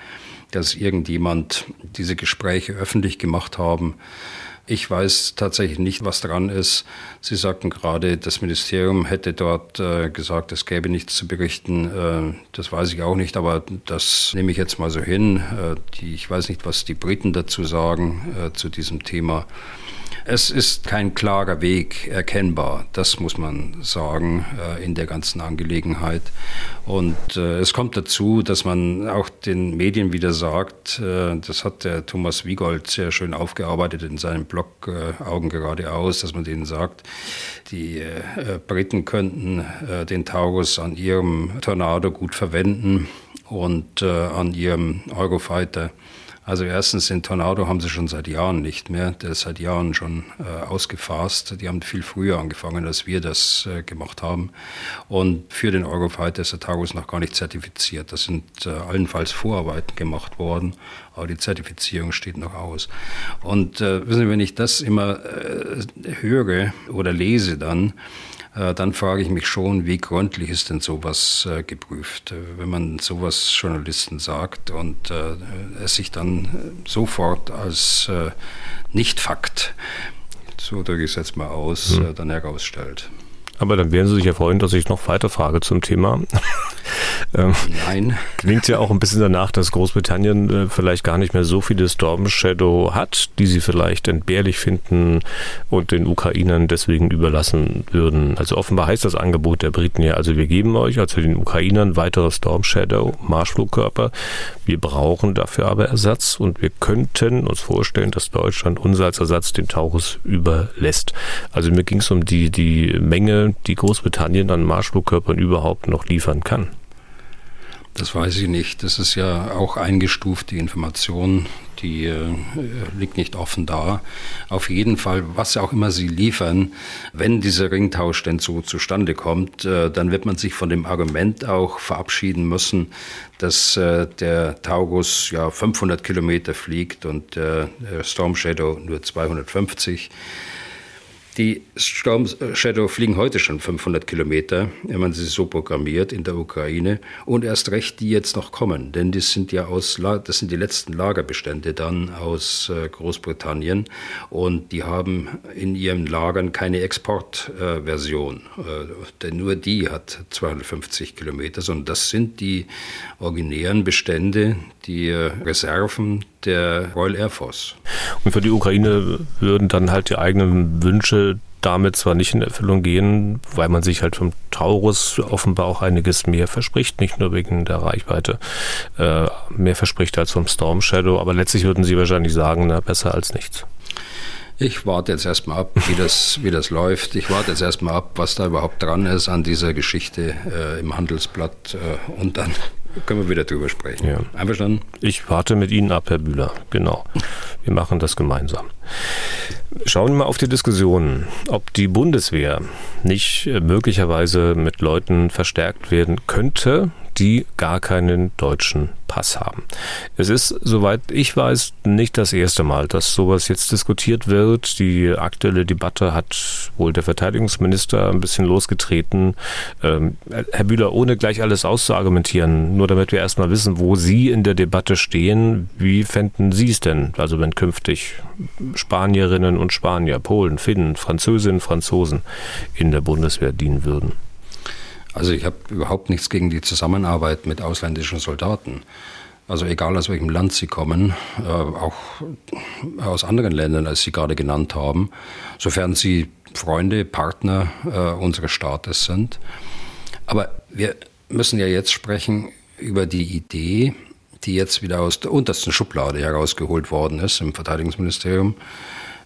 dass irgendjemand diese Gespräche öffentlich gemacht haben. Ich weiß tatsächlich nicht, was dran ist. Sie sagten gerade, das Ministerium hätte dort äh, gesagt, es gäbe nichts zu berichten. Äh, das weiß ich auch nicht, aber das nehme ich jetzt mal so hin. Äh, die, ich weiß nicht, was die Briten dazu sagen äh, zu diesem Thema. Es ist kein klarer Weg erkennbar, das muss man sagen, äh, in der ganzen Angelegenheit. Und äh, es kommt dazu, dass man auch den Medien wieder sagt, äh, das hat der Thomas Wiegold sehr schön aufgearbeitet in seinem Blog Augen geradeaus, dass man denen sagt, die Briten könnten den Taurus an ihrem Tornado gut verwenden und an ihrem Eurofighter also erstens den Tornado haben sie schon seit Jahren nicht mehr. Der ist seit Jahren schon äh, ausgefasst. Die haben viel früher angefangen, als wir das äh, gemacht haben. Und für den Eurofighter ist der Taurus noch gar nicht zertifiziert. Das sind äh, allenfalls Vorarbeiten gemacht worden, aber die Zertifizierung steht noch aus. Und äh, wissen Sie, wenn ich das immer äh, höre oder lese dann, dann frage ich mich schon, wie gründlich ist denn sowas äh, geprüft? Äh, wenn man sowas Journalisten sagt und es sich dann sofort als Nicht-Fakt, so drücke ich es jetzt mal aus, hm. dann herausstellt. Aber dann werden Sie sich ja freuen, dass ich noch weiter frage zum Thema. Ähm, Nein. Klingt ja auch ein bisschen danach, dass Großbritannien äh, vielleicht gar nicht mehr so viele Storm Shadow hat, die sie vielleicht entbehrlich finden und den Ukrainern deswegen überlassen würden. Also offenbar heißt das Angebot der Briten ja, also wir geben euch, also den Ukrainern, weitere Storm Shadow Marschflugkörper. Wir brauchen dafür aber Ersatz und wir könnten uns vorstellen, dass Deutschland uns als Ersatz den Taurus überlässt. Also mir ging es um die, die Menge, die Großbritannien an Marschflugkörpern überhaupt noch liefern kann. Das weiß ich nicht. Das ist ja auch eingestuft, die Information, die äh, liegt nicht offen da. Auf jeden Fall, was auch immer sie liefern, wenn dieser Ringtausch denn so zustande kommt, äh, dann wird man sich von dem Argument auch verabschieden müssen, dass äh, der Taurus ja 500 Kilometer fliegt und der Storm Shadow nur 250. Die Storm Shadow fliegen heute schon 500 Kilometer, wenn man sie so programmiert in der Ukraine. Und erst recht die jetzt noch kommen, denn die sind ja aus, das sind die letzten Lagerbestände dann aus äh, Großbritannien. Und die haben in ihren Lagern keine Exportversion, äh, denn nur die hat 250 Kilometer, sondern das sind die originären Bestände, die äh, Reserven der Royal Air Force. Und für die Ukraine würden dann halt die eigenen Wünsche damit zwar nicht in Erfüllung gehen, weil man sich halt vom Taurus offenbar auch einiges mehr verspricht, nicht nur wegen der Reichweite, äh, mehr verspricht als vom Storm Shadow, aber letztlich würden sie wahrscheinlich sagen, na, besser als nichts. Ich warte jetzt erstmal ab, wie das, wie das läuft. Ich warte jetzt erstmal ab, was da überhaupt dran ist an dieser Geschichte äh, im Handelsblatt äh, und dann können wir wieder drüber sprechen. Ja. Einverstanden? Ich warte mit Ihnen ab, Herr Bühler. Genau. Wir machen das gemeinsam. Schauen wir mal auf die Diskussion, ob die Bundeswehr nicht äh, möglicherweise mit Leuten verstärkt werden könnte, die gar keinen deutschen Pass haben. Es ist, soweit ich weiß, nicht das erste Mal, dass sowas jetzt diskutiert wird. Die aktuelle Debatte hat wohl der Verteidigungsminister ein bisschen losgetreten. Ähm, Herr Bühler, ohne gleich alles auszuargumentieren, nur damit wir erstmal wissen, wo Sie in der Debatte stehen, wie fänden Sie es denn? Also wenn künftig Spanierinnen und Spanier, Polen, Finnen, Französinnen, Franzosen in der Bundeswehr dienen würden? Also ich habe überhaupt nichts gegen die Zusammenarbeit mit ausländischen Soldaten. Also egal aus welchem Land sie kommen, äh, auch aus anderen Ländern, als Sie gerade genannt haben, sofern sie Freunde, Partner äh, unseres Staates sind. Aber wir müssen ja jetzt sprechen über die Idee, die jetzt wieder aus der untersten Schublade herausgeholt worden ist im Verteidigungsministerium,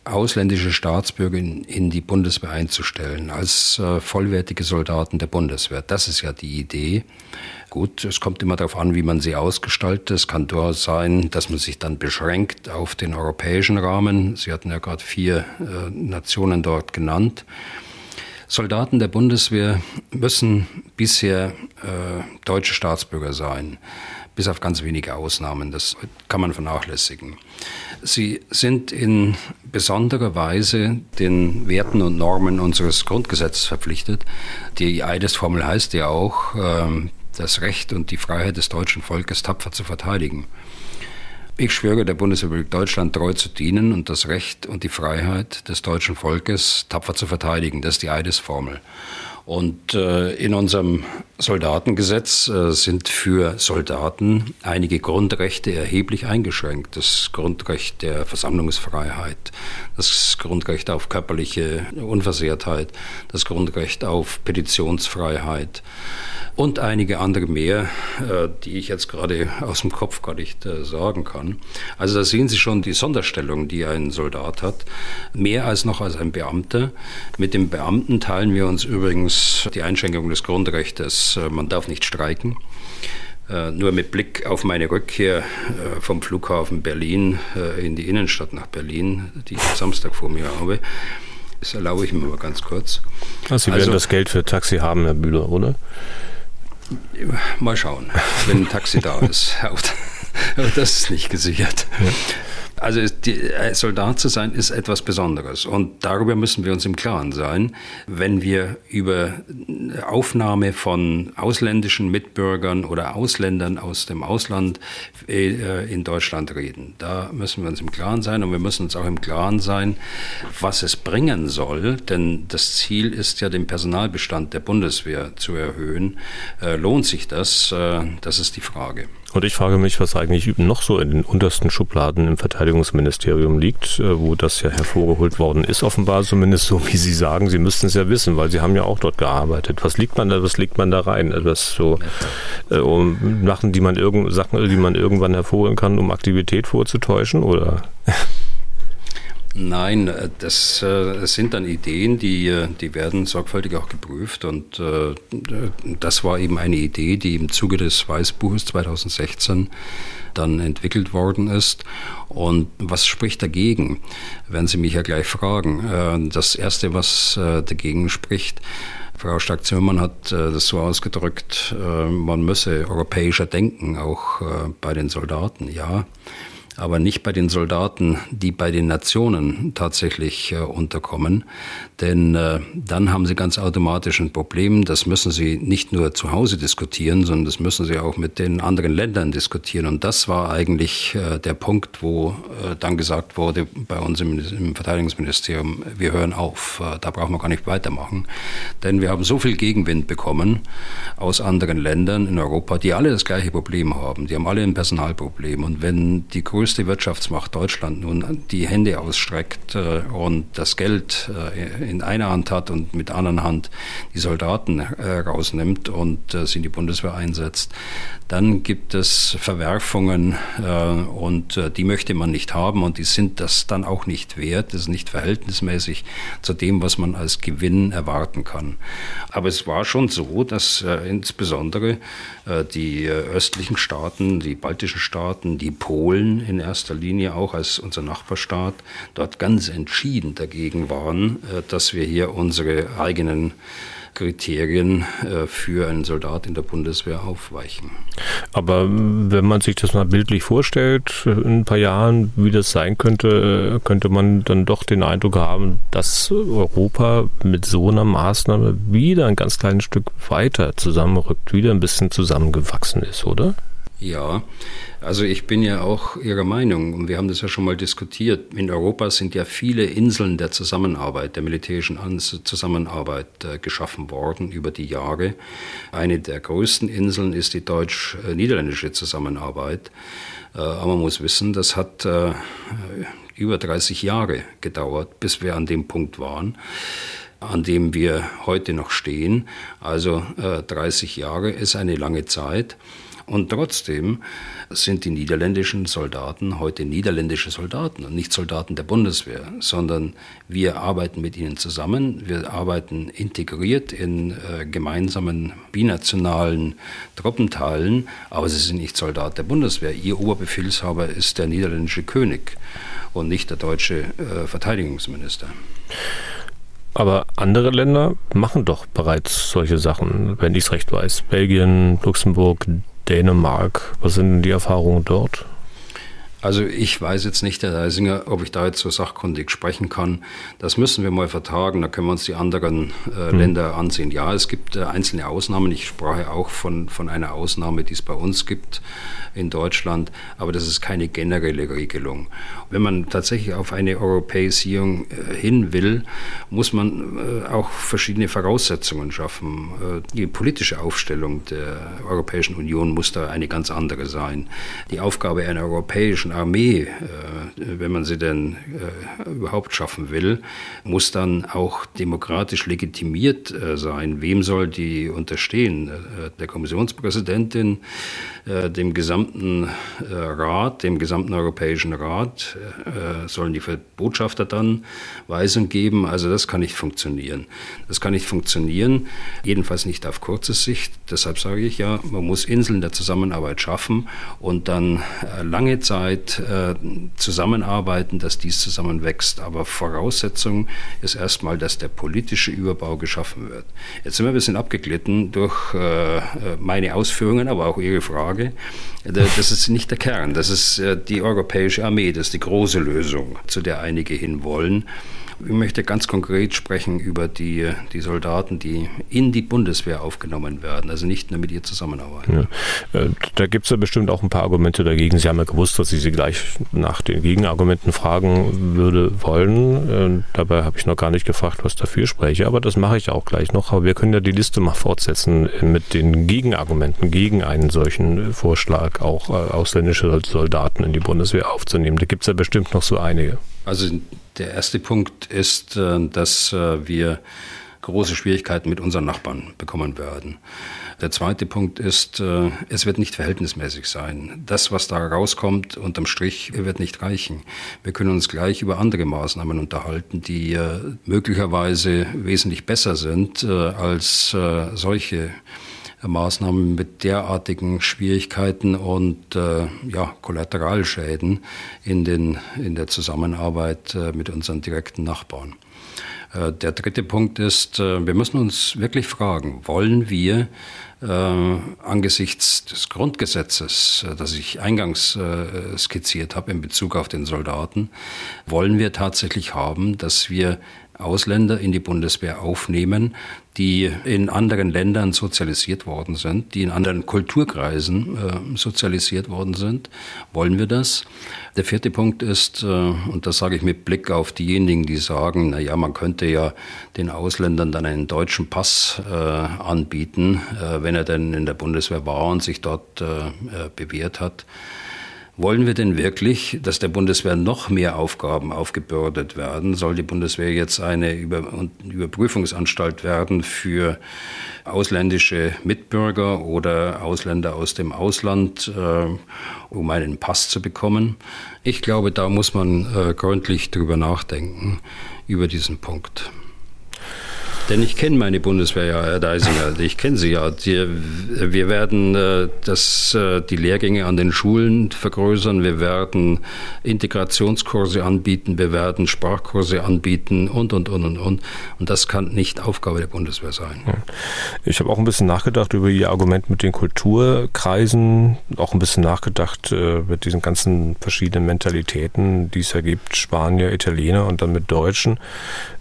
ausländische Staatsbürger in, die Bundeswehr einzustellen, als äh, vollwertige Soldaten der Bundeswehr. Das ist ja die Idee. Gut, es kommt immer darauf an, wie man sie ausgestaltet. Es kann durchaus sein, dass man sich dann beschränkt auf den europäischen Rahmen. Sie hatten ja gerade vier äh, Nationen dort genannt. Soldaten der Bundeswehr müssen bisher äh, deutsche Staatsbürger sein. Bis auf ganz wenige Ausnahmen. Das kann man vernachlässigen. Sie sind in besonderer Weise den Werten und Normen unseres Grundgesetzes verpflichtet. Die Eidesformel heißt ja auch, ähm, das Recht und die Freiheit des deutschen Volkes tapfer zu verteidigen. Ich schwöre der Bundesrepublik Deutschland treu zu dienen und das Recht und die Freiheit des deutschen Volkes tapfer zu verteidigen. Das ist die Eidesformel. Und äh, in unserem Soldatengesetz äh, sind für Soldaten einige Grundrechte erheblich eingeschränkt. Das Grundrecht der Versammlungsfreiheit, das Grundrecht auf körperliche Unversehrtheit, das Grundrecht auf Petitionsfreiheit und einige andere mehr, äh, die ich jetzt gerade aus dem Kopf gar nicht äh, sagen kann. Also da sehen Sie schon die Sonderstellung, die ein Soldat hat, mehr als noch als ein Beamter. Mit dem Beamten teilen wir uns übrigens die Einschränkung des Grundrechts, äh, man darf nicht streiken. Nur mit Blick auf meine Rückkehr vom Flughafen Berlin in die Innenstadt nach Berlin, die ich Samstag vor mir habe, das erlaube ich mir mal ganz kurz. Also Sie werden also, das Geld für Taxi haben, Herr Bühler, oder? Mal schauen, wenn ein Taxi da ist. Aber das ist nicht gesichert. Also die, Soldat zu sein ist etwas Besonderes und darüber müssen wir uns im Klaren sein, wenn wir über Aufnahme von ausländischen Mitbürgern oder Ausländern aus dem Ausland äh, in Deutschland reden. Da müssen wir uns im Klaren sein und wir müssen uns auch im Klaren sein, was es bringen soll, denn das Ziel ist ja, den Personalbestand der Bundeswehr zu erhöhen. Äh, lohnt sich das? Äh, das ist die Frage. Und ich frage mich, was eigentlich noch so in den untersten Schubladen im Verteidigungsministerium liegt, äh, wo das ja hervorgeholt worden ist, offenbar zumindest so, wie Sie sagen. Sie müssten es ja wissen, weil Sie haben ja auch dort gearbeitet. Was liegt man da, was legt man da rein? Etwas so, äh, um Sachen, die man irgend, Sachen, die man irgendwann hervorholen kann, um Aktivität vorzutäuschen, oder? Nein, äh, das, äh, sind dann Ideen, die, äh, die werden sorgfältig auch geprüft. Und das war eben eine Idee, die im Zuge des Weißbuches 2016 dann entwickelt worden ist. Und was spricht dagegen? Werden Sie mich ja gleich fragen. Das Erste, was dagegen spricht, Frau Stark-Zimmermann hat das so ausgedrückt, man müsse europäischer denken, auch bei den Soldaten. Ja, aber nicht bei den Soldaten, die bei den Nationen tatsächlich äh, unterkommen. Denn äh, dann haben sie ganz automatisch ein Problem. Das müssen sie nicht nur zu Hause diskutieren, sondern das müssen sie auch mit den anderen Ländern diskutieren. Und das war eigentlich äh, der Punkt, wo äh, dann gesagt wurde bei uns im, im Verteidigungsministerium, wir hören auf, äh, da brauchen wir gar nicht weitermachen. Denn wir haben so viel Gegenwind bekommen aus anderen Ländern in Europa, die alle das gleiche Problem haben. Die haben alle ein Personalproblem. Und wenn die größte größte Wirtschaftsmacht Deutschland nun die Hände ausstreckt äh, und das Geld äh, in einer Hand hat und mit der anderen Hand die Soldaten äh, rausnimmt und sie in die Bundeswehr einsetzt, dann gibt es Verwerfungen und die möchte man nicht haben und die sind das dann auch nicht wert. Das ist nicht verhältnismäßig zu dem, was man als Gewinn erwarten kann. Aber es war schon so, dass insbesondere die östlichen Staaten, die baltischen Staaten, die Polen in erster Linie auch als unser Nachbarstaat dort ganz entschieden dagegen waren, äh, dass wir hier unsere eigenen Kriterien äh, für einen Soldat in der Bundeswehr aufweichen. Aber wenn man sich das mal bildlich vorstellt, in ein paar Jahren, wie das sein könnte, könnte man dann doch den Eindruck haben, dass Europa mit so einer Maßnahme wieder ein ganz kleines Stück weiter zusammenrückt, wieder ein bisschen zusammengewachsen ist, oder? Ja, also ich bin ja auch Ihrer Meinung und wir haben das ja schon mal diskutiert. In Europa sind ja viele Inseln der Zusammenarbeit, der militärischen Zusammenarbeit äh, geschaffen worden über die Jahre. Eine der größten Inseln ist die deutsch-niederländische Zusammenarbeit. Äh, aber man muss wissen, das hat äh, über 30 Jahre gedauert, bis wir an dem Punkt waren an dem wir heute noch stehen. Also 30 Jahre ist eine lange Zeit. Und trotzdem sind die niederländischen Soldaten heute niederländische Soldaten und nicht Soldaten der Bundeswehr, sondern wir arbeiten mit ihnen zusammen, wir arbeiten integriert in äh, gemeinsamen binationalen Truppenteilen, aber sie sind nicht Soldat der Bundeswehr. Ihr Oberbefehlshaber ist der niederländische König und nicht der deutsche äh, Verteidigungsminister. Aber andere Länder machen doch bereits solche Sachen, wenn ich es recht weiß. Belgien, Luxemburg, Dänemark. Was sind die Erfahrungen dort? Also ich weiß jetzt nicht, Herr Reisinger, ob ich da jetzt so sachkundig sprechen kann. Das müssen wir mal vertagen, da können wir uns die anderen äh, mhm. Länder ansehen. Ja, es gibt äh, einzelne Ausnahmen. Ich sprach auch von, von einer Ausnahme, die es bei uns gibt in Deutschland, aber das ist keine generelle Regelung. Wenn man tatsächlich auf eine Europäisierung äh, hin will, muss man äh, auch verschiedene Voraussetzungen schaffen. Äh, die politische Aufstellung der Europäischen Union muss da eine ganz andere sein. Die Aufgabe einer europäischen Armee, wenn man sie denn überhaupt schaffen will, muss dann auch demokratisch legitimiert sein. Wem soll die unterstehen? Der Kommissionspräsidentin, dem gesamten äh, Rat, dem gesamten Europäischen Rat, äh, sollen die Botschafter dann Weisung geben. Also das kann nicht funktionieren. Das kann nicht funktionieren, jedenfalls nicht auf kurze Sicht. Deshalb sage ich ja, man muss Inseln der Zusammenarbeit schaffen und dann äh, lange Zeit zusammenarbeiten, dass dies zusammenwächst. Aber Voraussetzung ist erstmal, dass der politische Überbau geschaffen wird. Jetzt sind wir ein bisschen abgeglitten durch meine Ausführungen, aber auch Ihre Frage. Das ist nicht der Kern, das ist äh, die europäische Armee, das ist die große Lösung, zu der einige hinwollen. Ich möchte ganz konkret sprechen über die, die Soldaten, die in die Bundeswehr aufgenommen werden, also nicht nur mit ihr zusammenarbeiten. Ja. Äh, da gibt es ja bestimmt auch ein paar Argumente dagegen. Sie haben ja gewusst, dass ich Sie gleich nach den Gegenargumenten fragen würde wollen. Äh, dabei habe ich noch gar nicht gefragt, was dafür spreche, aber das mache ich auch gleich noch. Aber wir können ja die Liste mal fortsetzen mit den Gegenargumenten gegen einen solchen Vorschlag, auch äh, ausländische Soldaten in die Bundeswehr aufzunehmen. Da gibt es ja bestimmt noch so einige. Also der erste Punkt ist, äh, dass äh, wir große Schwierigkeiten mit unseren Nachbarn bekommen werden. Der zweite Punkt ist, äh, es wird nicht verhältnismäßig sein. Das, was da rauskommt, unterm Strich, wird nicht reichen. Wir können uns gleich über andere Maßnahmen unterhalten, die möglicherweise wesentlich besser sind als solche Maßnahmen mit derartigen Schwierigkeiten und äh, ja, Kollateralschäden in, den, in der Zusammenarbeit äh, mit unseren direkten Nachbarn. Äh, der dritte Punkt ist, äh, wir müssen uns wirklich fragen, wollen wir äh, angesichts des Grundgesetzes, äh, das ich eingangs skizziert habe in Bezug auf den Soldaten, wollen wir tatsächlich haben, dass wir Ausländer in die Bundeswehr aufnehmen, die in anderen Ländern sozialisiert worden sind, die in anderen Kulturkreisen äh, sozialisiert worden sind. Wollen wir das? Der vierte Punkt ist, äh, und das sage ich mit Blick auf diejenigen, die sagen, na ja, man könnte ja den Ausländern dann einen deutschen Pass äh, anbieten, äh, wenn er denn in der Bundeswehr war und sich dort äh, äh, bewährt hat. Wollen wir denn wirklich, dass der Bundeswehr noch mehr Aufgaben aufgebürdet werden? Soll die Bundeswehr jetzt eine Über Überprüfungsanstalt werden für ausländische Mitbürger oder Ausländer aus dem Ausland, äh, um einen Pass zu bekommen? Ich glaube, da muss man äh, gründlich drüber nachdenken, über diesen Punkt. Denn ich kenne meine Bundeswehr ja, Herr Deisinger. Ich kenne sie ja. Die, wir werden äh, das, äh, die Lehrgänge an den Schulen vergrößern. Wir werden Integrationskurse anbieten. Wir werden Sprachkurse anbieten und, und, und, und, und. Und das kann nicht Aufgabe der Bundeswehr sein. Ich habe auch ein bisschen nachgedacht über Ihr Argument mit den Kulturkreisen. Auch ein bisschen nachgedacht äh, mit diesen ganzen verschiedenen Mentalitäten, die es ja gibt. Spanier, Italiener und dann mit Deutschen.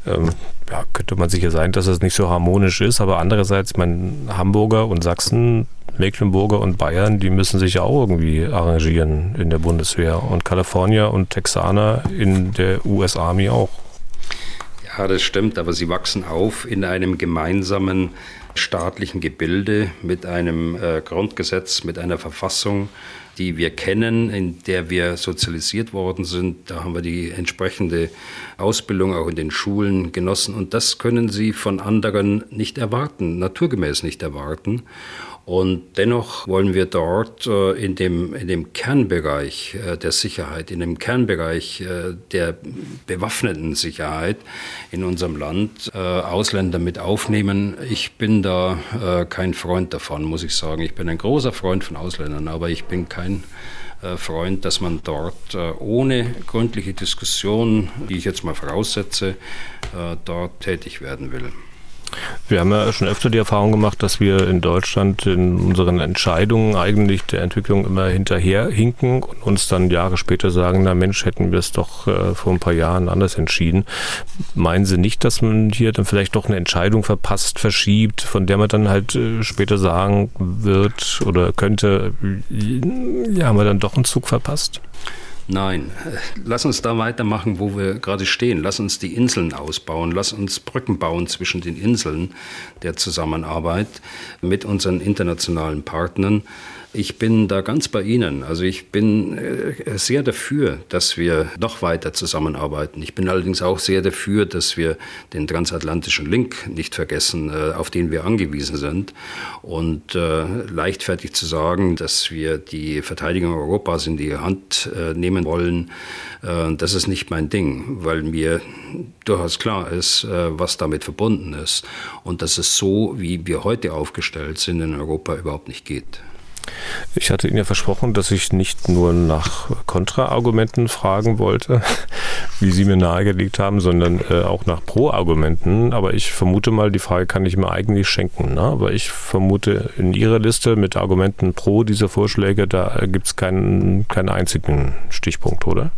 Ähm, ja, könnte man sicher sein, dass es nicht so harmonisch ist, aber andererseits, mein Hamburger und Sachsen, Mecklenburger und Bayern, die müssen sich ja auch irgendwie arrangieren in der Bundeswehr und Kalifornier und Texaner in der US Army auch. Ja, das stimmt, aber sie wachsen auf in einem gemeinsamen staatlichen Gebilde mit einem äh, Grundgesetz, mit einer Verfassung, die wir kennen, in der wir sozialisiert worden sind. Da haben wir die entsprechende Ausbildung auch in den Schulen genossen. Und das können Sie von anderen nicht erwarten, naturgemäß nicht erwarten. Und dennoch wollen wir dort äh, in, dem, in dem Kernbereich äh, der Sicherheit, in dem Kernbereich äh, der bewaffneten Sicherheit in unserem Land Ausländer mit aufnehmen. Ich bin da kein Freund davon, muss ich sagen. Ich bin ein großer Freund von Ausländern, aber ich bin kein Freund, dass man dort ohne gründliche Diskussion, die ich jetzt mal voraussetze, dort tätig werden will. Wir haben ja schon öfter die Erfahrung gemacht, dass wir in Deutschland in unseren Entscheidungen eigentlich der Entwicklung immer hinterher hinken und uns dann Jahre später sagen, na Mensch, hätten wir es doch äh, vor ein paar Jahren anders entschieden. Meinen Sie nicht, dass man hier dann vielleicht doch eine Entscheidung verpasst, verschiebt, von der man dann halt äh, später sagen wird oder könnte, ja, haben wir dann doch einen Zug verpasst? Nein, lass uns da weitermachen, wo wir gerade stehen. Lass uns die Inseln ausbauen. Lass uns Brücken bauen zwischen den Inseln der Zusammenarbeit mit unseren internationalen Partnern. Ich bin da ganz bei Ihnen. Also ich bin äh, sehr dafür, dass wir noch weiter zusammenarbeiten. Ich bin allerdings auch sehr dafür, dass wir den transatlantischen Link nicht vergessen, äh, auf den wir angewiesen sind. Und äh, leichtfertig zu sagen, dass wir die Verteidigung Europas in die Hand nehmen wollen, das ist nicht mein Ding, weil mir durchaus klar ist, was damit verbunden ist. Und dass es so, wie wir heute aufgestellt sind in Europa, überhaupt nicht geht. Ich hatte Ihnen ja versprochen, dass ich nicht nur nach Kontraargumenten fragen wollte, wie Sie mir nahegelegt haben, sondern äh, auch nach Pro-Argumenten. Aber ich vermute mal, die Frage kann ich mir eigentlich schenken. Ne? Aber ich vermute, in Ihrer Liste mit Argumenten pro diese Vorschläge, da gibt es keinen, keinen einzigen Stichpunkt, oder?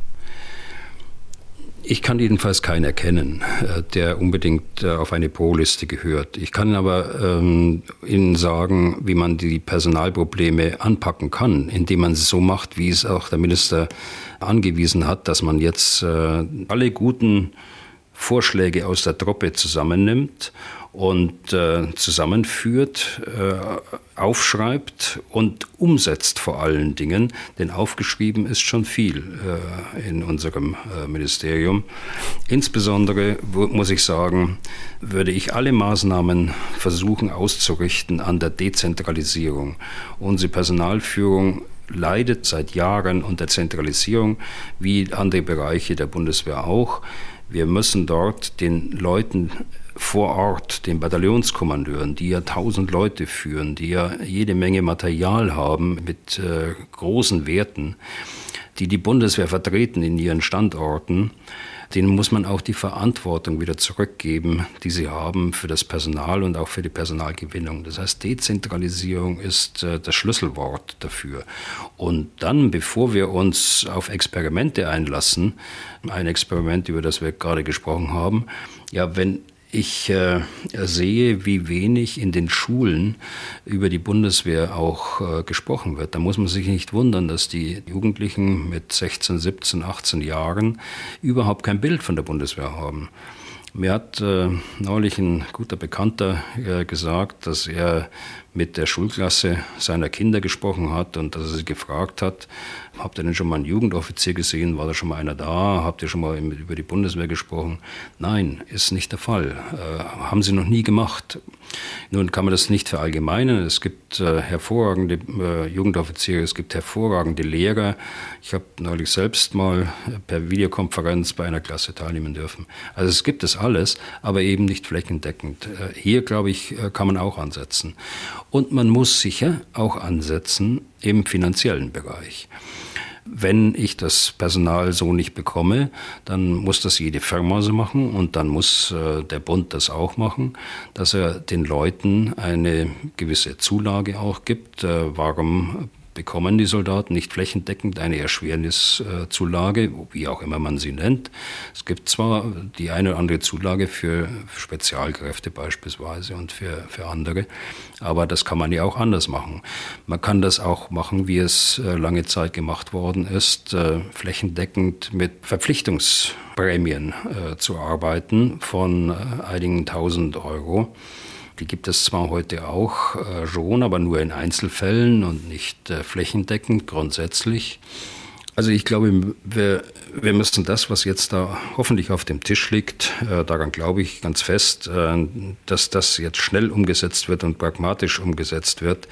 Ich kann jedenfalls keinen erkennen, äh, der unbedingt äh, auf eine Pro-Liste gehört. Ich kann aber ähm, Ihnen sagen, wie man die Personalprobleme anpacken kann, indem man es so macht, wie es auch der Minister angewiesen hat, dass man jetzt äh, alle guten Vorschläge aus der Truppe zusammennimmt und äh, zusammenführt, äh, aufschreibt und umsetzt vor allen Dingen, denn aufgeschrieben ist schon viel äh, in unserem äh, Ministerium. Insbesondere muss ich sagen, würde ich alle Maßnahmen versuchen auszurichten an der Dezentralisierung. Unsere Personalführung leidet seit Jahren unter Zentralisierung, wie andere Bereiche der Bundeswehr auch. Wir müssen dort den Leuten vor Ort, den Bataillonskommandeuren, die ja tausend Leute führen, die ja jede Menge Material haben mit äh, großen Werten, die die Bundeswehr vertreten in ihren Standorten, denen muss man auch die Verantwortung wieder zurückgeben, die sie haben für das Personal und auch für die Personalgewinnung. Das heißt, Dezentralisierung ist äh, das Schlüsselwort dafür. Und dann, bevor wir uns auf Experimente einlassen, ein Experiment, über das wir gerade gesprochen haben, ja, wenn ich äh, sehe, wie wenig in den Schulen über die Bundeswehr auch äh, gesprochen wird. Da muss man sich nicht wundern, dass die Jugendlichen mit 16, 17, 18 Jahren überhaupt kein Bild von der Bundeswehr haben. Mir hat äh, neulich ein guter Bekannter äh, gesagt, dass er mit der Schulklasse seiner Kinder gesprochen hat und dass er sie gefragt hat, habt ihr denn schon mal einen Jugendoffizier gesehen? War da schon mal einer da? Habt ihr schon mal über die Bundeswehr gesprochen? Nein, ist nicht der Fall. Äh, haben sie noch nie gemacht. Nun kann man das nicht verallgemeinern. Es gibt äh, hervorragende äh, Jugendoffiziere, es gibt hervorragende Lehrer. Ich habe neulich selbst mal per Videokonferenz bei einer Klasse teilnehmen dürfen. Also es gibt es alles, aber eben nicht flächendeckend. Äh, hier, glaube ich, äh, kann man auch ansetzen. Und man muss sicher auch ansetzen im finanziellen Bereich. Wenn ich das Personal so nicht bekomme, dann muss das jede Firma so machen und dann muss äh, der Bund das auch machen, dass er den Leuten eine gewisse Zulage auch gibt. Äh, warum bekommen die Soldaten nicht flächendeckend eine Erschwerniszulage, wie auch immer man sie nennt. Es gibt zwar die eine oder andere Zulage für Spezialkräfte beispielsweise und für, für andere, aber das kann man ja auch anders machen. Man kann das auch machen, wie es äh, lange Zeit gemacht worden ist, äh, flächendeckend mit Verpflichtungsprämien äh, zu arbeiten von einigen tausend Euro. Die gibt es zwar heute auch äh, schon, aber nur in Einzelfällen und nicht äh, flächendeckend grundsätzlich. Also ich glaube, wir, wir müssen das, was jetzt da hoffentlich auf dem Tisch liegt, äh, daran glaube ich ganz fest, äh, dass das jetzt schnell umgesetzt wird und pragmatisch umgesetzt wird.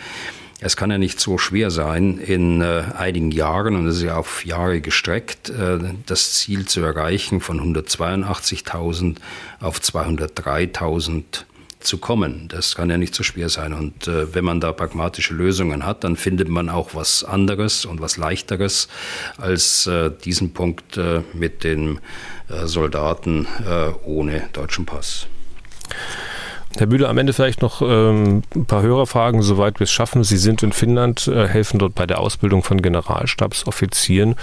Es kann ja nicht so schwer sein, in äh, einigen Jahren, und es ist ja auf Jahre gestreckt, äh, das Ziel zu erreichen von 182.000 auf 203.000 zu kommen. Das kann ja nicht so schwer sein. Und äh, wenn man da pragmatische Lösungen hat, dann findet man auch was anderes und was leichteres als äh, diesen Punkt äh, mit den äh, Soldaten äh, ohne deutschen Pass. Herr Bühler, am Ende vielleicht noch ähm, ein paar Hörerfragen, soweit wir es schaffen. Sie sind in Finnland, äh, helfen dort bei der Ausbildung von Generalstabsoffizieren.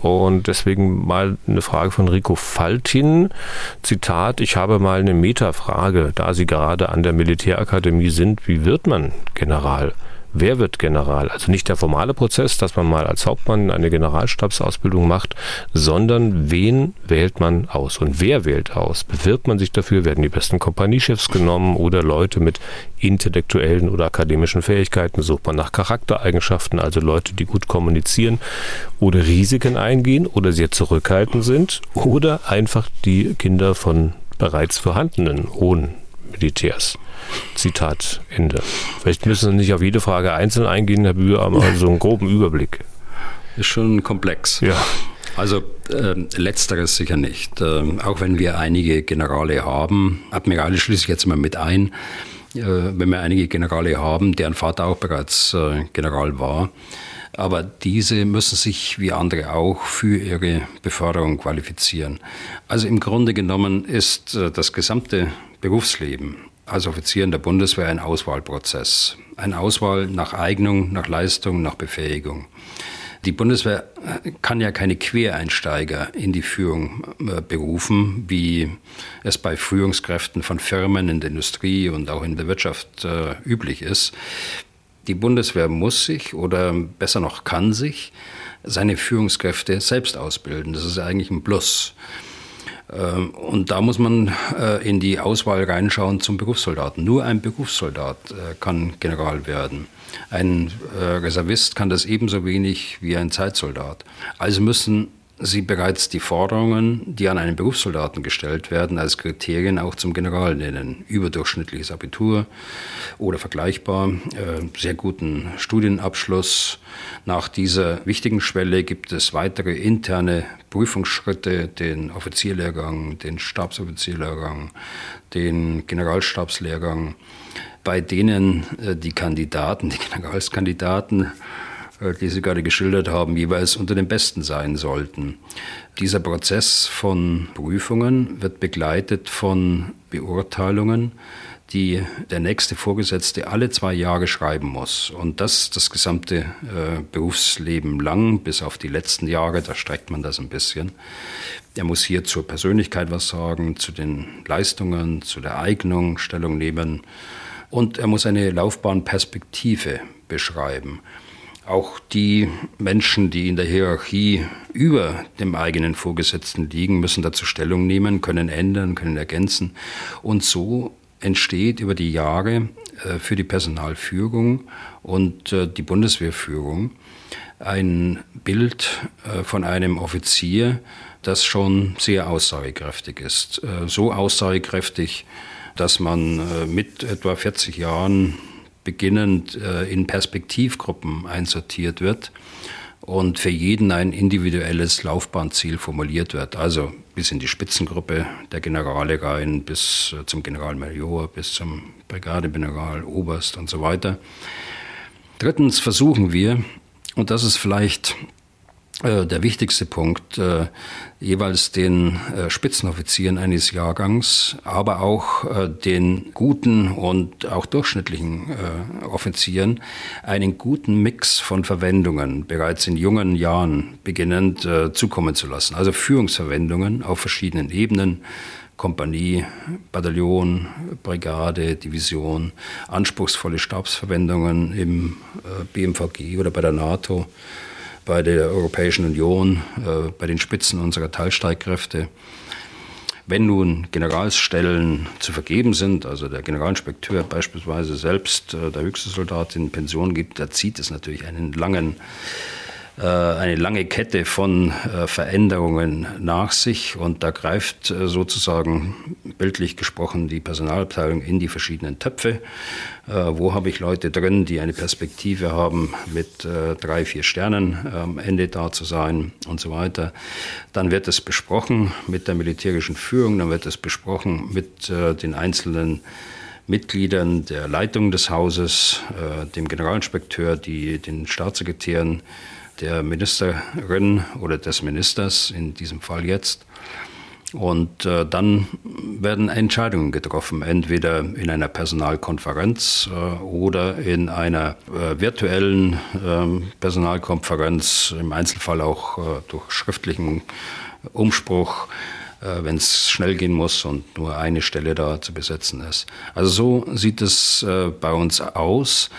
Und deswegen mal eine Frage von Rico Faltin. Zitat, ich habe mal eine Metafrage, da Sie gerade an der Militärakademie sind. Wie wird man General? Wer wird General? Also nicht der formale Prozess, dass man mal als Hauptmann eine Generalstabsausbildung macht, sondern wen wählt man aus und wer wählt aus? Bewirbt man sich dafür? Werden die besten Kompaniechefs genommen oder Leute mit intellektuellen oder akademischen Fähigkeiten? Sucht man nach Charaktereigenschaften, also Leute, die gut kommunizieren oder Risiken eingehen oder sehr zurückhaltend sind oder einfach die Kinder von bereits vorhandenen hohen Militärs. Zitat Ende. Vielleicht müssen Sie nicht auf jede Frage einzeln eingehen, Herr Bühr, aber so einen groben Überblick. Ist schon komplex. Ja. Also äh, letzteres sicher nicht. Äh, auch wenn wir einige Generale haben, Admirale schließe ich jetzt mal mit ein, äh, wenn wir einige Generale haben, deren Vater auch bereits äh, General war, aber diese müssen sich wie andere auch für ihre Beförderung qualifizieren. Also im Grunde genommen ist äh, das gesamte Berufsleben als Offizier in der Bundeswehr ein Auswahlprozess. Eine Auswahl nach Eignung, nach Leistung, nach Befähigung. Die Bundeswehr kann ja keine Quereinsteiger in die Führung äh, berufen, wie es bei Führungskräften von Firmen in der Industrie und auch in der Wirtschaft äh, üblich ist. Die Bundeswehr muss sich oder besser noch kann sich seine Führungskräfte selbst ausbilden. Das ist eigentlich ein Plus. Ähm, und da muss man äh, in die Auswahl reinschauen zum Berufssoldaten. Nur ein Berufssoldat äh, kann General werden. Ein äh, Reservist kann das ebenso wenig wie ein Zeitsoldat. Also müssen Sie bereits die Forderungen, die an einen Berufssoldaten gestellt werden, als Kriterien auch zum General nennen. Überdurchschnittliches Abitur oder vergleichbar, äh, sehr guten Studienabschluss. Nach dieser wichtigen Schwelle gibt es weitere interne Prüfungsschritte, den Offizierlehrgang, den Stabsoffizierlehrgang, den Generalstabslehrgang, bei denen äh, die Kandidaten, die Generalskandidaten die Sie gerade geschildert haben, jeweils unter den Besten sein sollten. Dieser Prozess von Prüfungen wird begleitet von Beurteilungen, die der nächste Vorgesetzte alle zwei Jahre schreiben muss. Und das das gesamte äh, Berufsleben lang, bis auf die letzten Jahre, da streckt man das ein bisschen. Er muss hier zur Persönlichkeit was sagen, zu den Leistungen, zu der Eignung Stellung nehmen. Und er muss eine Laufbahnperspektive beschreiben. Auch die Menschen, die in der Hierarchie über dem eigenen Vorgesetzten liegen, müssen dazu Stellung nehmen, können ändern, können ergänzen. Und so entsteht über die Jahre äh, für die Personalführung und äh, die Bundeswehrführung ein Bild äh, von einem Offizier, das schon sehr aussagekräftig ist. So aussagekräftig, dass man mit etwa 40 Jahren beginnend äh, in Perspektivgruppen einsortiert wird und für jeden ein individuelles Laufbahnziel formuliert wird. Also bis in die Spitzengruppe der Generale rein, bis äh, zum Generalmajor, bis zum Brigadegeneral, Oberst und so weiter. Drittens versuchen wir, und das ist vielleicht der wichtigste Punkt, äh, jeweils den äh, Spitzenoffizieren eines Jahrgangs, aber auch äh, den guten und auch durchschnittlichen äh, Offizieren einen guten Mix von Verwendungen bereits in jungen Jahren beginnend äh, zukommen zu lassen. Also Führungsverwendungen auf verschiedenen Ebenen. Kompanie, Bataillon, Brigade, Division, anspruchsvolle Stabsverwendungen im BMVG oder bei der NATO bei der Europäischen Union, äh, bei den Spitzen unserer Teilstreitkräfte. Wenn nun Generalsstellen zu vergeben sind, also der Generalinspekteur beispielsweise selbst äh, der höchste Soldat in Pension gibt, da zieht es natürlich einen langen eine lange Kette von äh, Veränderungen nach sich und da greift äh, sozusagen bildlich gesprochen die Personalabteilung in die verschiedenen Töpfe. Wo habe ich Leute drin, die eine Perspektive haben, mit drei, vier Sternen am Ende da zu sein und so weiter. Dann wird es besprochen mit der militärischen Führung, dann wird es besprochen mit den einzelnen Mitgliedern der Leitung des Hauses, dem Generalinspekteur, die, den Staatssekretären, der Ministerin oder des Ministers, in diesem Fall jetzt. Und äh, dann werden Entscheidungen getroffen, entweder in einer Personalkonferenz äh, oder in einer äh, virtuellen ähm, Personalkonferenz, im Einzelfall auch äh, durch schriftlichen Umspruch äh, wenn es schnell gehen muss und nur eine Stelle da zu besetzen ist. Also so sieht es äh, bei uns aus.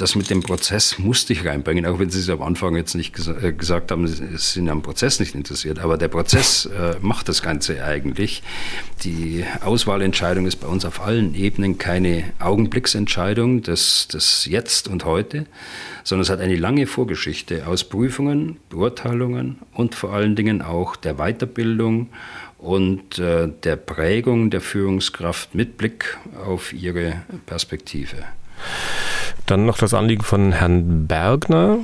Das mit dem Prozess musste ich reinbringen, auch wenn Sie es am Anfang jetzt nicht äh, gesagt haben, Sie sind am Prozess nicht interessiert. Aber der Prozess macht das Ganze eigentlich. Die Auswahlentscheidung ist bei uns auf allen Ebenen keine Augenblicksentscheidung des, des Jetzt und Heute, sondern es hat eine lange Vorgeschichte aus Prüfungen, Beurteilungen und vor allen Dingen auch der Weiterbildung und äh, der Prägung der Führungskraft mit Blick auf ihre Perspektive. Dann noch das Anliegen von Herrn Bergner.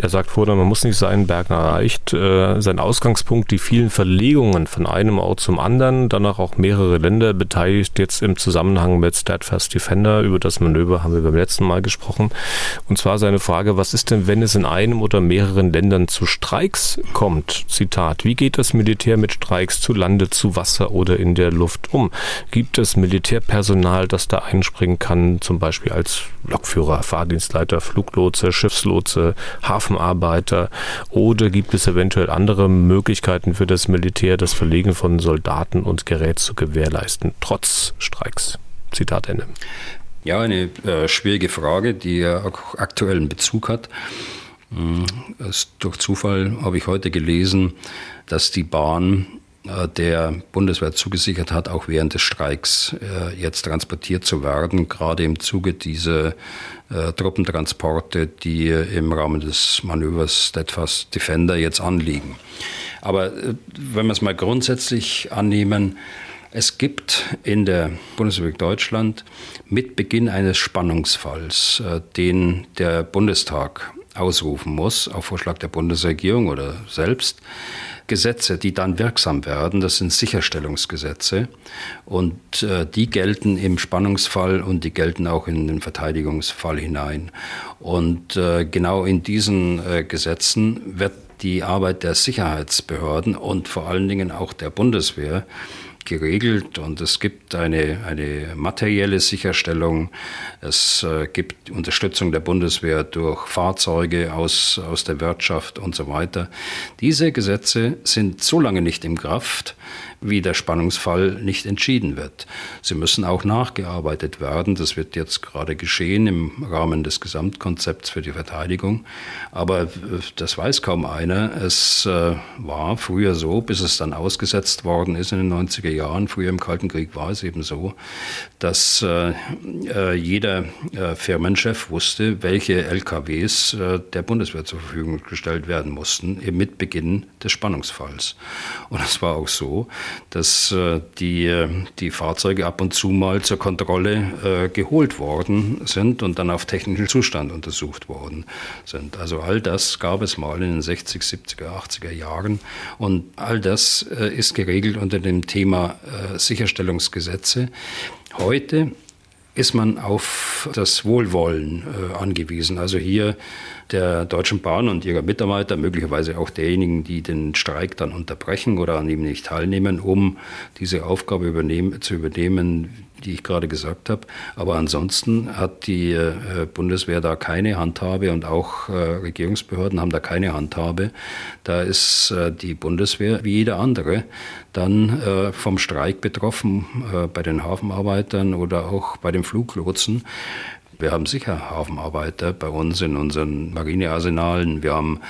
Er sagt vorher, man muss nicht sein, Bergner erreicht äh, sein Ausgangspunkt, die vielen Verlegungen von einem Ort zum anderen, danach auch mehrere Länder beteiligt, jetzt im Zusammenhang mit Steadfast Defender. Über das Manöver haben wir beim letzten Mal gesprochen. Und zwar seine Frage, was ist denn, wenn es in einem oder mehreren Ländern zu Streiks kommt? Zitat, wie geht das Militär mit Streiks zu Lande, zu Wasser oder in der Luft um? Gibt es Militärpersonal, das da einspringen kann, zum Beispiel als Lokführer, Fahrdienstleiter, Fluglotse, Schiffslotse, Hafen Hafenarbeiter oder gibt es eventuell andere Möglichkeiten für das Militär, das Verlegen von Soldaten und Gerät zu gewährleisten, trotz Streiks? Zitat Ende. Ja, eine äh, schwierige Frage, die auch aktuellen Bezug hat. Hm, durch Zufall habe ich heute gelesen, dass die Bahn der Bundeswehr zugesichert hat, auch während des Streiks äh, jetzt transportiert zu werden, gerade im Zuge dieser äh, Truppentransporte, die im Rahmen des Manövers Steadfast Defender jetzt anliegen. Aber wenn wir es mal grundsätzlich annehmen, es gibt in der Bundesrepublik Deutschland mit Beginn eines Spannungsfalls, den der Bundestag ausrufen muss, auf Vorschlag der Bundesregierung oder selbst, Gesetze, die dann wirksam werden, das sind Sicherstellungsgesetze und äh, die gelten im Spannungsfall und die gelten auch in den Verteidigungsfall hinein. Und äh, genau in diesen äh, Gesetzen wird die Arbeit der Sicherheitsbehörden und vor allen Dingen auch der Bundeswehr geregelt und es gibt eine, eine materielle Sicherstellung. Es äh, gibt Unterstützung der Bundeswehr durch Fahrzeuge aus, aus der Wirtschaft und so weiter. Diese Gesetze sind so lange nicht in Kraft, wie der Spannungsfall nicht entschieden wird. Sie müssen auch nachgearbeitet werden. Das wird jetzt gerade geschehen im Rahmen des Gesamtkonzepts für die Verteidigung. Aber äh, das weiß kaum einer. Es äh, war früher so, bis es dann ausgesetzt worden ist in den 90er Jahren. Früher im Kalten Krieg war es eben so, dass äh, jeder Firmenchef wusste, welche LKWs der Bundeswehr zur Verfügung gestellt werden mussten, mit Beginn des Spannungsfalls. Und es war auch so, dass äh, die, äh, die Fahrzeuge ab und zu mal zur Kontrolle äh, geholt worden sind und dann auf technischen Zustand untersucht worden sind. Also all das gab es mal in den 60, 70er, 80er Jahren und all das ist geregelt unter dem Thema Sicherstellungsgesetze. Heute ist man auf das Wohlwollen angewiesen. Also hier der Deutschen Bahn und ihrer Mitarbeiter, möglicherweise auch derjenigen, die den Streik dann unterbrechen oder an ihm nicht teilnehmen, um diese Aufgabe übernehmen, zu übernehmen, die ich gerade gesagt habe. Aber ansonsten hat die äh, Bundeswehr da keine Handhabe und auch äh, Regierungsbehörden haben da keine Handhabe. Da ist äh, die Bundeswehr wie jeder andere dann vom Streik betroffen bei den Hafenarbeitern oder auch bei den Fluglotsen. Wir haben sicher Hafenarbeiter bei uns in unseren Marinearsenalen. Wir haben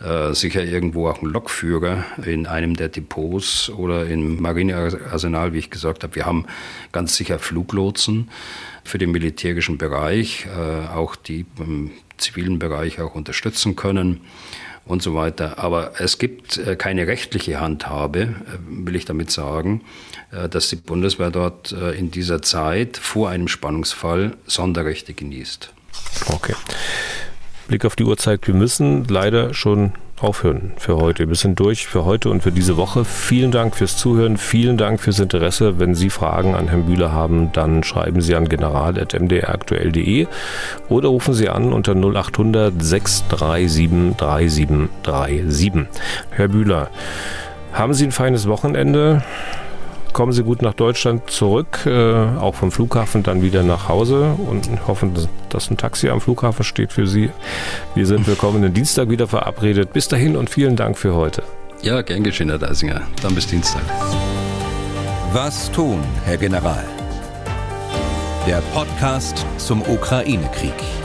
äh, sicher irgendwo auch einen Lokführer in einem der Depots oder im Marinearsenal, wie ich gesagt habe. Wir haben ganz sicher Fluglotsen für den militärischen Bereich, äh, auch die im zivilen Bereich auch unterstützen können und so weiter. Aber es gibt äh, keine rechtliche Handhabe, äh, will ich damit sagen, äh, dass die Bundeswehr dort in dieser Zeit vor einem Spannungsfall Sonderrechte genießt. Okay. Blick auf die Uhr zeigt, wir müssen leider schon aufhören für heute. Wir sind durch für heute und für diese Woche. Vielen Dank fürs Zuhören, vielen Dank fürs Interesse. Wenn Sie Fragen an Herrn Bühler haben, dann schreiben Sie an general.mdraktuell.de oder rufen Sie an unter 0800 637 3737. Herr Bühler, haben Sie ein feines Wochenende? Kommen Sie gut nach Deutschland zurück, äh, auch vom Flughafen dann wieder nach Hause und hoffen, dass ein Taxi am Flughafen steht für Sie. Wir sind für kommenden Dienstag wieder verabredet. Bis dahin und vielen Dank für heute. Ja, gern geschehen, Herr Deisinger. Dann bis Dienstag. Was tun, Herr General? Der Podcast zum Ukraine-Krieg.